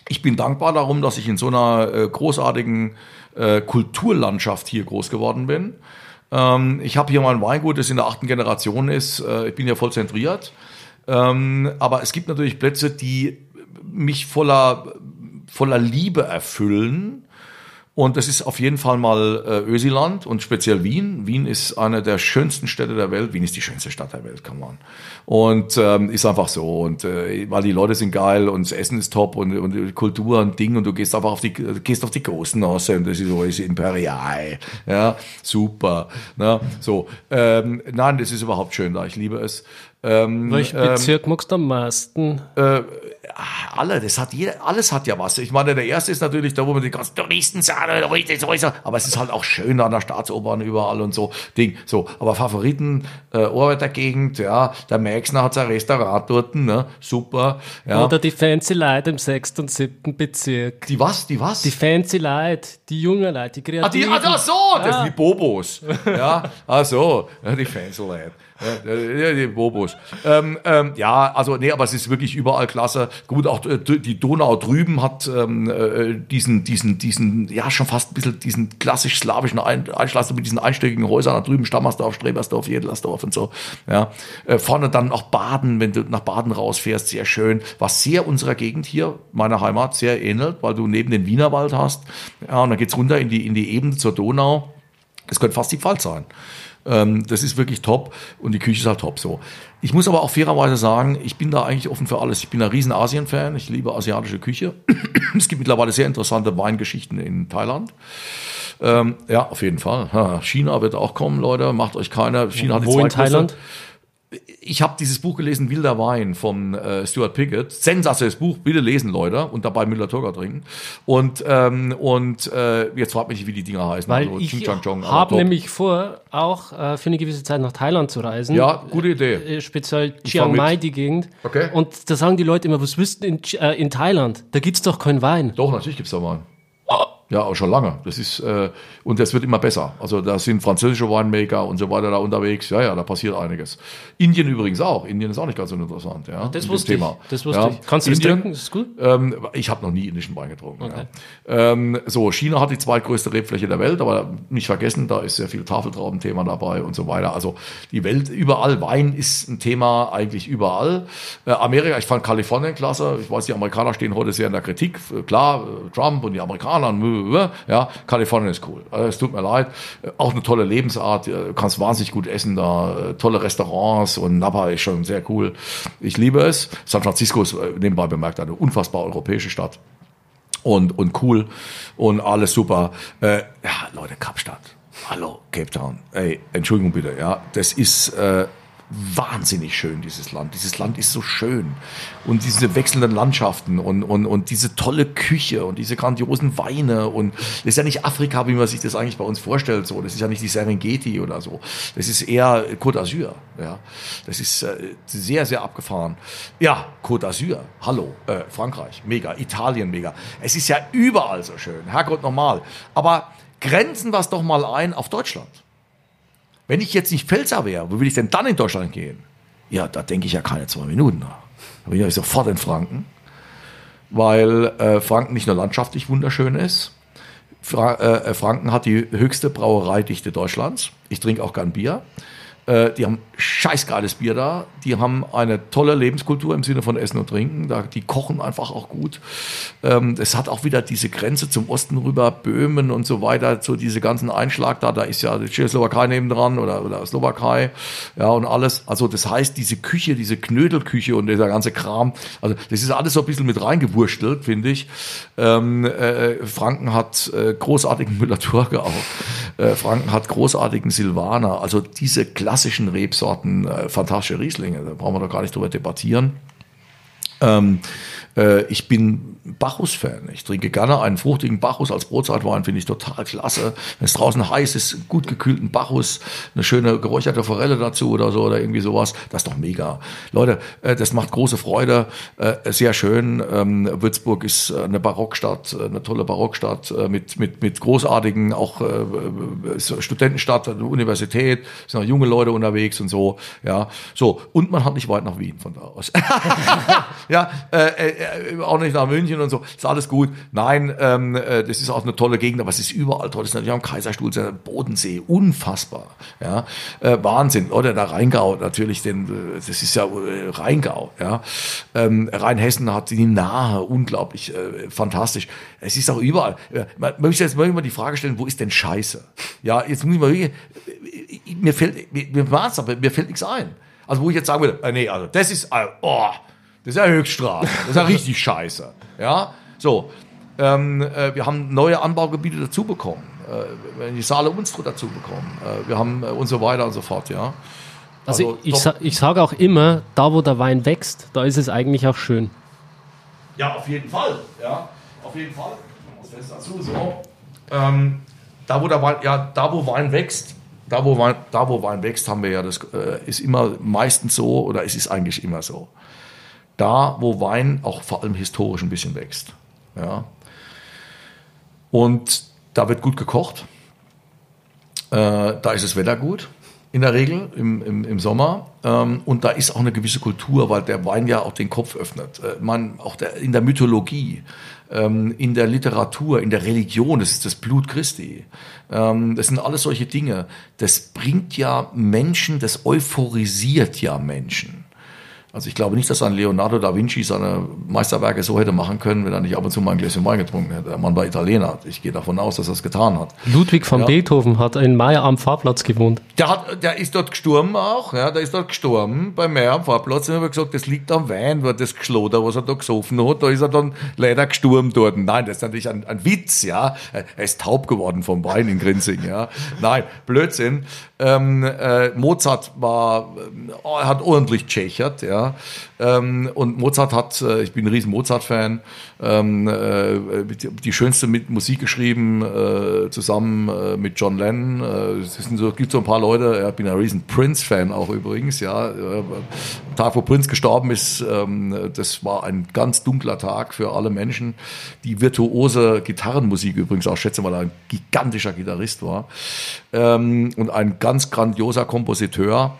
Ich bin dankbar darum, dass ich in so einer äh, großartigen äh, Kulturlandschaft hier groß geworden bin. Ähm, ich habe hier mein Weingut, das in der achten Generation ist. Äh, ich bin ja voll zentriert. Ähm, aber es gibt natürlich Plätze, die mich voller, voller Liebe erfüllen und das ist auf jeden Fall mal äh, Ösiland und speziell Wien. Wien ist eine der schönsten Städte der Welt. Wien ist die schönste Stadt der Welt, kann man. Und ähm, ist einfach so. Und äh, weil die Leute sind geil und das Essen ist top und, und Kultur und Ding und du gehst einfach auf die gehst auf die großen Hause und das ist so ist imperial. Ja, super. Na, so. Ähm, nein, das ist überhaupt schön da. Ich liebe es. Ähm, Welchen Bezirk ähm, magst du am meisten? Äh, alle, das hat jeder, alles hat ja was. Ich meine, der erste ist natürlich da, wo man die ganzen Touristen sagen, aber es ist halt auch schön an der Staatsobern überall und so Ding. So, aber Favoriten, äh, Gegend, ja, der Maxner hat sein Restaurant dort, ne, super. Ja. Oder die Fancy Leute im sechsten und siebten Bezirk. Die was, die was? Die Fancy Leute, die jungen Leute, die kreativen. Ah, die, ah, so, das sind die Bobos. ja, ach so, ja, die Fancy Leute. Ja, die Bobos. Ähm, ähm, ja, also nee, aber es ist wirklich überall klasse. Gut, auch äh, die Donau drüben hat ähm, äh, diesen, diesen, diesen, ja schon fast ein bisschen diesen klassisch slawischen Einschlass mit diesen einstöckigen Häusern da drüben, Stammersdorf, Strebersdorf, Jedlersdorf und so. Ja, äh, vorne dann auch Baden, wenn du nach Baden rausfährst, sehr schön. Was sehr unserer Gegend hier, meiner Heimat, sehr ähnelt, weil du neben den Wienerwald hast. Ja, und dann geht's runter in die in die Ebene zur Donau. Das könnte fast die Pfalz sein. Ähm, das ist wirklich top und die Küche ist halt top so. Ich muss aber auch fairerweise sagen, ich bin da eigentlich offen für alles. Ich bin ein riesen Asien-Fan, ich liebe asiatische Küche. es gibt mittlerweile sehr interessante Weingeschichten in Thailand. Ähm, ja, auf jeden Fall. China wird auch kommen, Leute. Macht euch keine. China hat die Wo in Thailand? Ich habe dieses Buch gelesen, Wilder Wein von äh, Stuart Pickett. Sensationelles Buch, bitte lesen, Leute. Und dabei Müller-Turger trinken. Und, ähm, und äh, jetzt fragt mich, wie die Dinger heißen. Weil also, ich habe nämlich vor, auch äh, für eine gewisse Zeit nach Thailand zu reisen. Ja, gute Idee. Äh, speziell Chiang Mai, die Gegend. Okay. Und da sagen die Leute immer, was wüssten in, äh, in Thailand? Da gibt's doch keinen Wein. Doch, natürlich gibt's da Wein. Ja, auch schon lange. Das ist, äh, und das wird immer besser. Also da sind französische Winemaker und so weiter da unterwegs. Ja, ja, da passiert einiges. Indien übrigens auch. Indien ist auch nicht ganz uninteressant. Ja, das wusste Thema. ich. Das wusste ja. ich. Kannst du Indien, das trinken? Ist gut? Ähm, ich habe noch nie indischen Wein getrunken. Okay. Ja. Ähm, so, China hat die zweitgrößte Rebfläche der Welt, aber nicht vergessen, da ist sehr viel Tafeltraubenthema dabei und so weiter. Also die Welt überall. Wein ist ein Thema eigentlich überall. Äh, Amerika, ich fand Kalifornien klasse. Ich weiß, die Amerikaner stehen heute sehr in der Kritik. Klar, äh, Trump und die Amerikaner. Ja, Kalifornien ist cool. Also, es tut mir leid. Auch eine tolle Lebensart. Du kannst wahnsinnig gut essen da. Tolle Restaurants und Napa ist schon sehr cool. Ich liebe es. San Francisco ist äh, nebenbei bemerkt eine unfassbar europäische Stadt. Und, und cool und alles super. Äh, ja, Leute, Kapstadt. Hallo, Cape Town. Ey, Entschuldigung bitte, ja. Das ist, äh, wahnsinnig schön, dieses Land. Dieses Land ist so schön. Und diese wechselnden Landschaften und, und, und diese tolle Küche und diese grandiosen Weine. Und das ist ja nicht Afrika, wie man sich das eigentlich bei uns vorstellt. So, Das ist ja nicht die Serengeti oder so. Das ist eher Côte d'Azur. Ja. Das ist äh, sehr, sehr abgefahren. Ja, Côte d'Azur. Hallo. Äh, Frankreich. Mega. Italien. Mega. Es ist ja überall so schön. Herrgott nochmal. Aber grenzen wir es doch mal ein auf Deutschland. Wenn ich jetzt nicht Pfälzer wäre, wo will ich denn dann in Deutschland gehen? Ja, da denke ich ja keine zwei Minuten nach. Da bin ich sofort in Franken, weil äh, Franken nicht nur landschaftlich wunderschön ist. Fra äh, Franken hat die höchste Brauereidichte Deutschlands. Ich trinke auch gern Bier. Äh, die haben scheißgeiles Bier da. Die haben eine tolle Lebenskultur im Sinne von Essen und Trinken. Da, die kochen einfach auch gut. Ähm, es hat auch wieder diese Grenze zum Osten rüber, Böhmen und so weiter, so diese ganzen Einschlag da. Da ist ja die Tschechoslowakei nebendran oder, oder Slowakei. Ja, und alles. Also, das heißt, diese Küche, diese Knödelküche und dieser ganze Kram, also, das ist alles so ein bisschen mit reingewurstelt, finde ich. Ähm, äh, Franken hat äh, großartigen Müller-Thurgau auch. Äh, Franken hat großartigen Silvaner. Also, diese klassischen Rebsorten, äh, fantastische Rieslinge, da brauchen wir doch gar nicht drüber debattieren. Ähm, äh, ich bin Bacchus-Fan. Ich trinke gerne einen fruchtigen Bacchus als Brotzeitwein, finde ich total klasse. Wenn es draußen heiß ist, gut gekühlten Bacchus, eine schöne geräucherte Forelle dazu oder so oder irgendwie sowas, das ist doch mega. Leute, äh, das macht große Freude, äh, sehr schön. Ähm, Würzburg ist äh, eine Barockstadt, äh, eine tolle Barockstadt äh, mit, mit, mit großartigen, auch Studentenstadt, eine Universität, sind auch junge Leute unterwegs und so, ja. So, und man hat nicht weit nach Wien von da aus. ja, äh, auch nicht nach München und so, ist alles gut. Nein, ähm, äh, das ist auch eine tolle Gegend, aber es ist überall toll. Das ist natürlich am Kaiserstuhl, Bodensee, unfassbar. Ja, äh, Wahnsinn. Oder der Rheingau natürlich, denn äh, das ist ja äh, Rheingau. Ja, ähm, Rheinhessen hat die Nahe, unglaublich äh, fantastisch. Es ist auch überall. Äh, man möchte jetzt mal die Frage stellen, wo ist denn Scheiße? Ja, jetzt muss ich mal wirklich, äh, mir fällt, mir, mir, mir fällt nichts ein. Also wo ich jetzt sagen würde, äh, nee, also das ist, äh, oh, das ist ja Höchststraße. Das ist ja richtig scheiße. Ja, so. Ähm, äh, wir haben neue Anbaugebiete dazu bekommen. Äh, die Saale Unstre dazu bekommen. Äh, wir haben äh, und so weiter und so fort, ja. Also, also ich, ich, ich sage auch immer, da wo der Wein wächst, da ist es eigentlich auch schön. Ja, auf jeden Fall. Ja, auf jeden Fall. Das Fenster zu, so. Ähm, da, wo der Wein, ja, da, wo Wein wächst, da wo Wein, da, wo Wein wächst, haben wir ja, das äh, ist immer meistens so, oder es ist eigentlich immer so. Da, wo Wein auch vor allem historisch ein bisschen wächst. Ja. Und da wird gut gekocht. Äh, da ist das Wetter gut in der Regel im, im, im Sommer. Ähm, und da ist auch eine gewisse Kultur, weil der Wein ja auch den Kopf öffnet. Äh, man, auch der, in der Mythologie, ähm, in der Literatur, in der Religion, das ist das Blut Christi. Ähm, das sind alles solche Dinge. Das bringt ja Menschen, das euphorisiert ja Menschen. Also ich glaube nicht, dass ein Leonardo da Vinci seine Meisterwerke so hätte machen können, wenn er nicht ab und zu mal ein Gläschen Wein getrunken hätte. Der Mann war Italiener. Ich gehe davon aus, dass er es getan hat. Ludwig van ja. Beethoven hat in Meier am Fahrplatz gewohnt. Der, hat, der ist dort gestorben auch. Ja, der ist dort gestorben bei Meier am Fahrplatz. Und ich habe gesagt, das liegt am Wein, weil das Geschloder, was er da gesoffen hat, da ist er dann leider gestorben dort. Nein, das ist natürlich ein, ein Witz. Ja, Er ist taub geworden vom Wein in Grinzing. Ja, Nein, Blödsinn. Ähm, äh, Mozart war, äh, hat ordentlich tschechert. Ja. Ähm, und Mozart hat, äh, ich bin ein riesen Mozart-Fan, ähm, äh, die schönste mit Musik geschrieben, äh, zusammen äh, mit John Lennon. Äh, es so, gibt so ein paar Leute, ich bin ein riesen Prince-Fan auch übrigens, ja. Äh, am Tag, wo Prince gestorben ist, ähm, das war ein ganz dunkler Tag für alle Menschen. Die virtuose Gitarrenmusik übrigens auch schätze, er ein gigantischer Gitarrist war. Ähm, und ein ganz grandioser Kompositeur.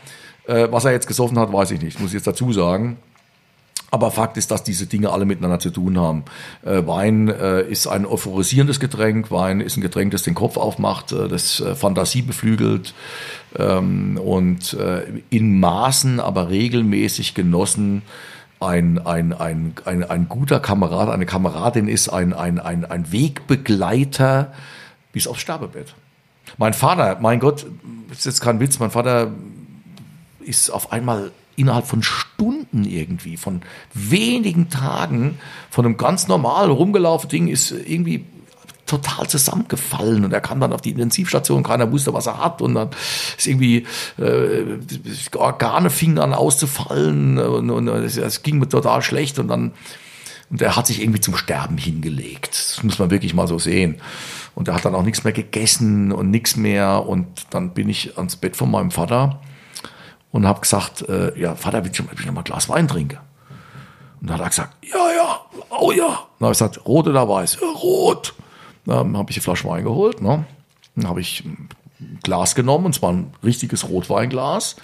Äh, was er jetzt gesoffen hat, weiß ich nicht, muss ich jetzt dazu sagen. Aber Fakt ist, dass diese Dinge alle miteinander zu tun haben. Äh, Wein äh, ist ein euphorisierendes Getränk. Wein ist ein Getränk, das den Kopf aufmacht, äh, das äh, Fantasie beflügelt ähm, und äh, in Maßen, aber regelmäßig genossen ein, ein, ein, ein, ein guter Kamerad, eine Kameradin ist, ein, ein, ein, ein Wegbegleiter bis aufs Sterbebett. Mein Vater, mein Gott, ist jetzt kein Witz, mein Vater ist auf einmal innerhalb von Stunden irgendwie, von wenigen Tagen, von einem ganz normal rumgelaufenen Ding ist irgendwie total zusammengefallen und er kam dann auf die Intensivstation, keiner wusste, was er hat und dann ist irgendwie äh, Organe fingen an auszufallen und, und es ging mir total schlecht und dann und er hat sich irgendwie zum Sterben hingelegt. Das muss man wirklich mal so sehen. Und er hat dann auch nichts mehr gegessen und nichts mehr und dann bin ich ans Bett von meinem Vater und habe gesagt, äh, ja, Vater, will ich, will ich noch mal ein Glas Wein trinken? Und dann hat er gesagt, ja, ja, oh ja. Dann habe ich gesagt, rot oder weiß? Ja, rot. Dann habe ich eine Flasche Wein geholt. Ne? Dann habe ich ein Glas genommen, und zwar ein richtiges Rotweinglas.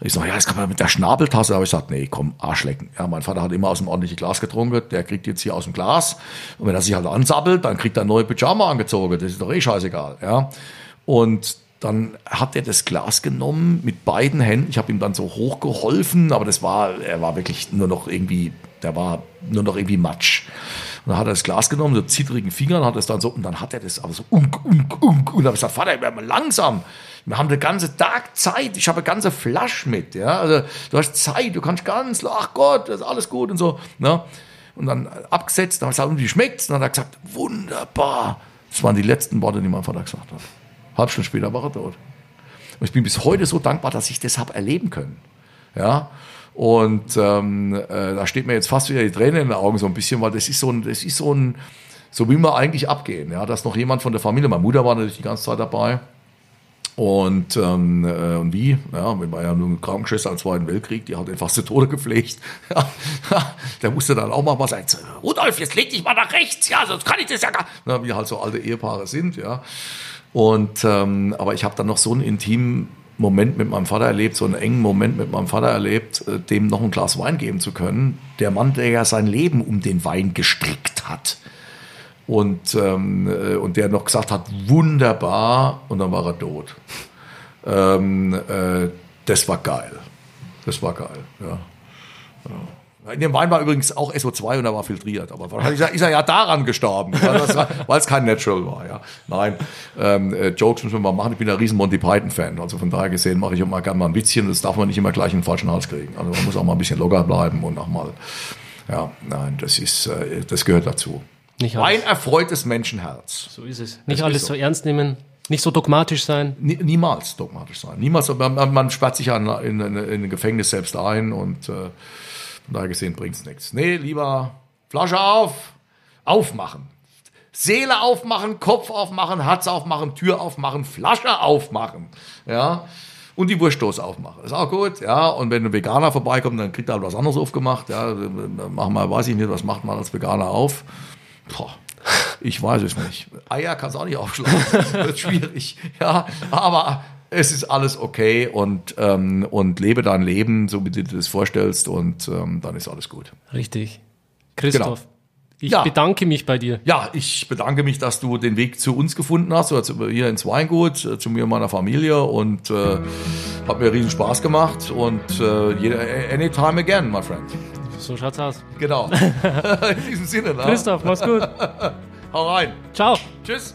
Ich sage, ja, das kann man mit der Schnabeltasse. Aber ich gesagt, nee, komm, Arschlecken. Ja, mein Vater hat immer aus dem ordentlichen Glas getrunken. Der kriegt jetzt hier aus dem Glas. Und wenn er sich halt ansabbelt, dann kriegt er neue Pyjama angezogen. Das ist doch eh scheißegal. Ja. Und dann hat er das Glas genommen mit beiden Händen. Ich habe ihm dann so hochgeholfen, aber das war, er war wirklich nur noch irgendwie, der war nur noch irgendwie Matsch. Und dann hat er das Glas genommen, so zittrigen Fingern, hat es dann so, und dann hat er das aber so, unk, unk, unk. Und dann habe ich gesagt, Vater, wir haben langsam. Wir haben eine ganze Tag Zeit. Ich habe eine ganze Flasche mit, ja. Also, du hast Zeit, du kannst ganz, ach Gott, das ist alles gut und so, ne. Und dann abgesetzt, dann habe ich gesagt, wie schmeckt's? Und dann hat er gesagt, wunderbar. Das waren die letzten Worte, die mein Vater gesagt hat. Halb Stunde später war er tot. Und ich bin bis heute so dankbar, dass ich das habe erleben können. Ja. Und ähm, äh, da steht mir jetzt fast wieder die Tränen in den Augen so ein bisschen, weil das ist so ein, das ist so ein, so will man eigentlich abgehen. Ja, dass noch jemand von der Familie, meine Mutter war natürlich die ganze Zeit dabei. Und, ähm, äh, und wie? Ja, wir waren ja nur eine Krankenschwester im Zweiten Weltkrieg, die hat den fast zu Tode gepflegt. der musste dann auch mal was sagen, Rudolf, jetzt leg dich mal nach rechts, ja, sonst kann ich das ja gar nicht. Wie halt so alte Ehepaare sind, ja. Und ähm, aber ich habe dann noch so einen intimen Moment mit meinem Vater erlebt, so einen engen Moment mit meinem Vater erlebt, äh, dem noch ein Glas Wein geben zu können. Der Mann, der ja sein Leben um den Wein gestrickt hat. Und, ähm, äh, und der noch gesagt hat, wunderbar, und dann war er tot. Ähm, äh, das war geil. Das war geil, ja. ja. In dem Wein war übrigens auch SO2 und er war filtriert, aber wahrscheinlich ist er ja daran gestorben, weil es kein Natural war. Ja. Nein, ähm, äh, Jokes müssen wir mal machen. Ich bin ein riesen Monty Python-Fan, also von daher gesehen mache ich auch mal gerne mal ein bisschen. Das darf man nicht immer gleich in den falschen Hals kriegen. Also man muss auch mal ein bisschen locker bleiben und auch mal, ja, nein, das ist, äh, das gehört dazu. Nicht Wein erfreut das Menschenherz. So ist es. Nicht das alles so. so ernst nehmen. Nicht so dogmatisch sein? niemals dogmatisch sein. Niemals. Man, man sperrt sich ja in, in, in, ein Gefängnis selbst ein und äh, daher gesehen bringt es nichts. Nee, lieber Flasche auf, aufmachen. Seele aufmachen, Kopf aufmachen, Herz aufmachen, Tür aufmachen, Flasche aufmachen. Ja. Und die Wurstdose aufmachen. Ist auch gut, ja. Und wenn ein Veganer vorbeikommt, dann kriegt er halt was anderes aufgemacht. Ja, machen wir, weiß ich nicht, was macht man als Veganer auf? Boah, ich weiß es nicht. Eier kannst du auch nicht aufschlagen. Das wird schwierig. Ja, aber es ist alles okay und, ähm, und lebe dein Leben, so wie du dir das vorstellst und ähm, dann ist alles gut. Richtig. Christoph, Genau. ich Ja. bedanke mich bei dir. Ja, ich bedanke mich, dass du den Weg zu uns gefunden hast, oder zu, hier ins Weingut, äh, zu mir und meiner Familie und äh, hat mir riesen Spaß gemacht und äh, jeder, anytime again, my friend. So schaut's aus. Genau. In diesem Sinne, ne? Christoph, mach's gut. hau rein. Ciao. Tschüss.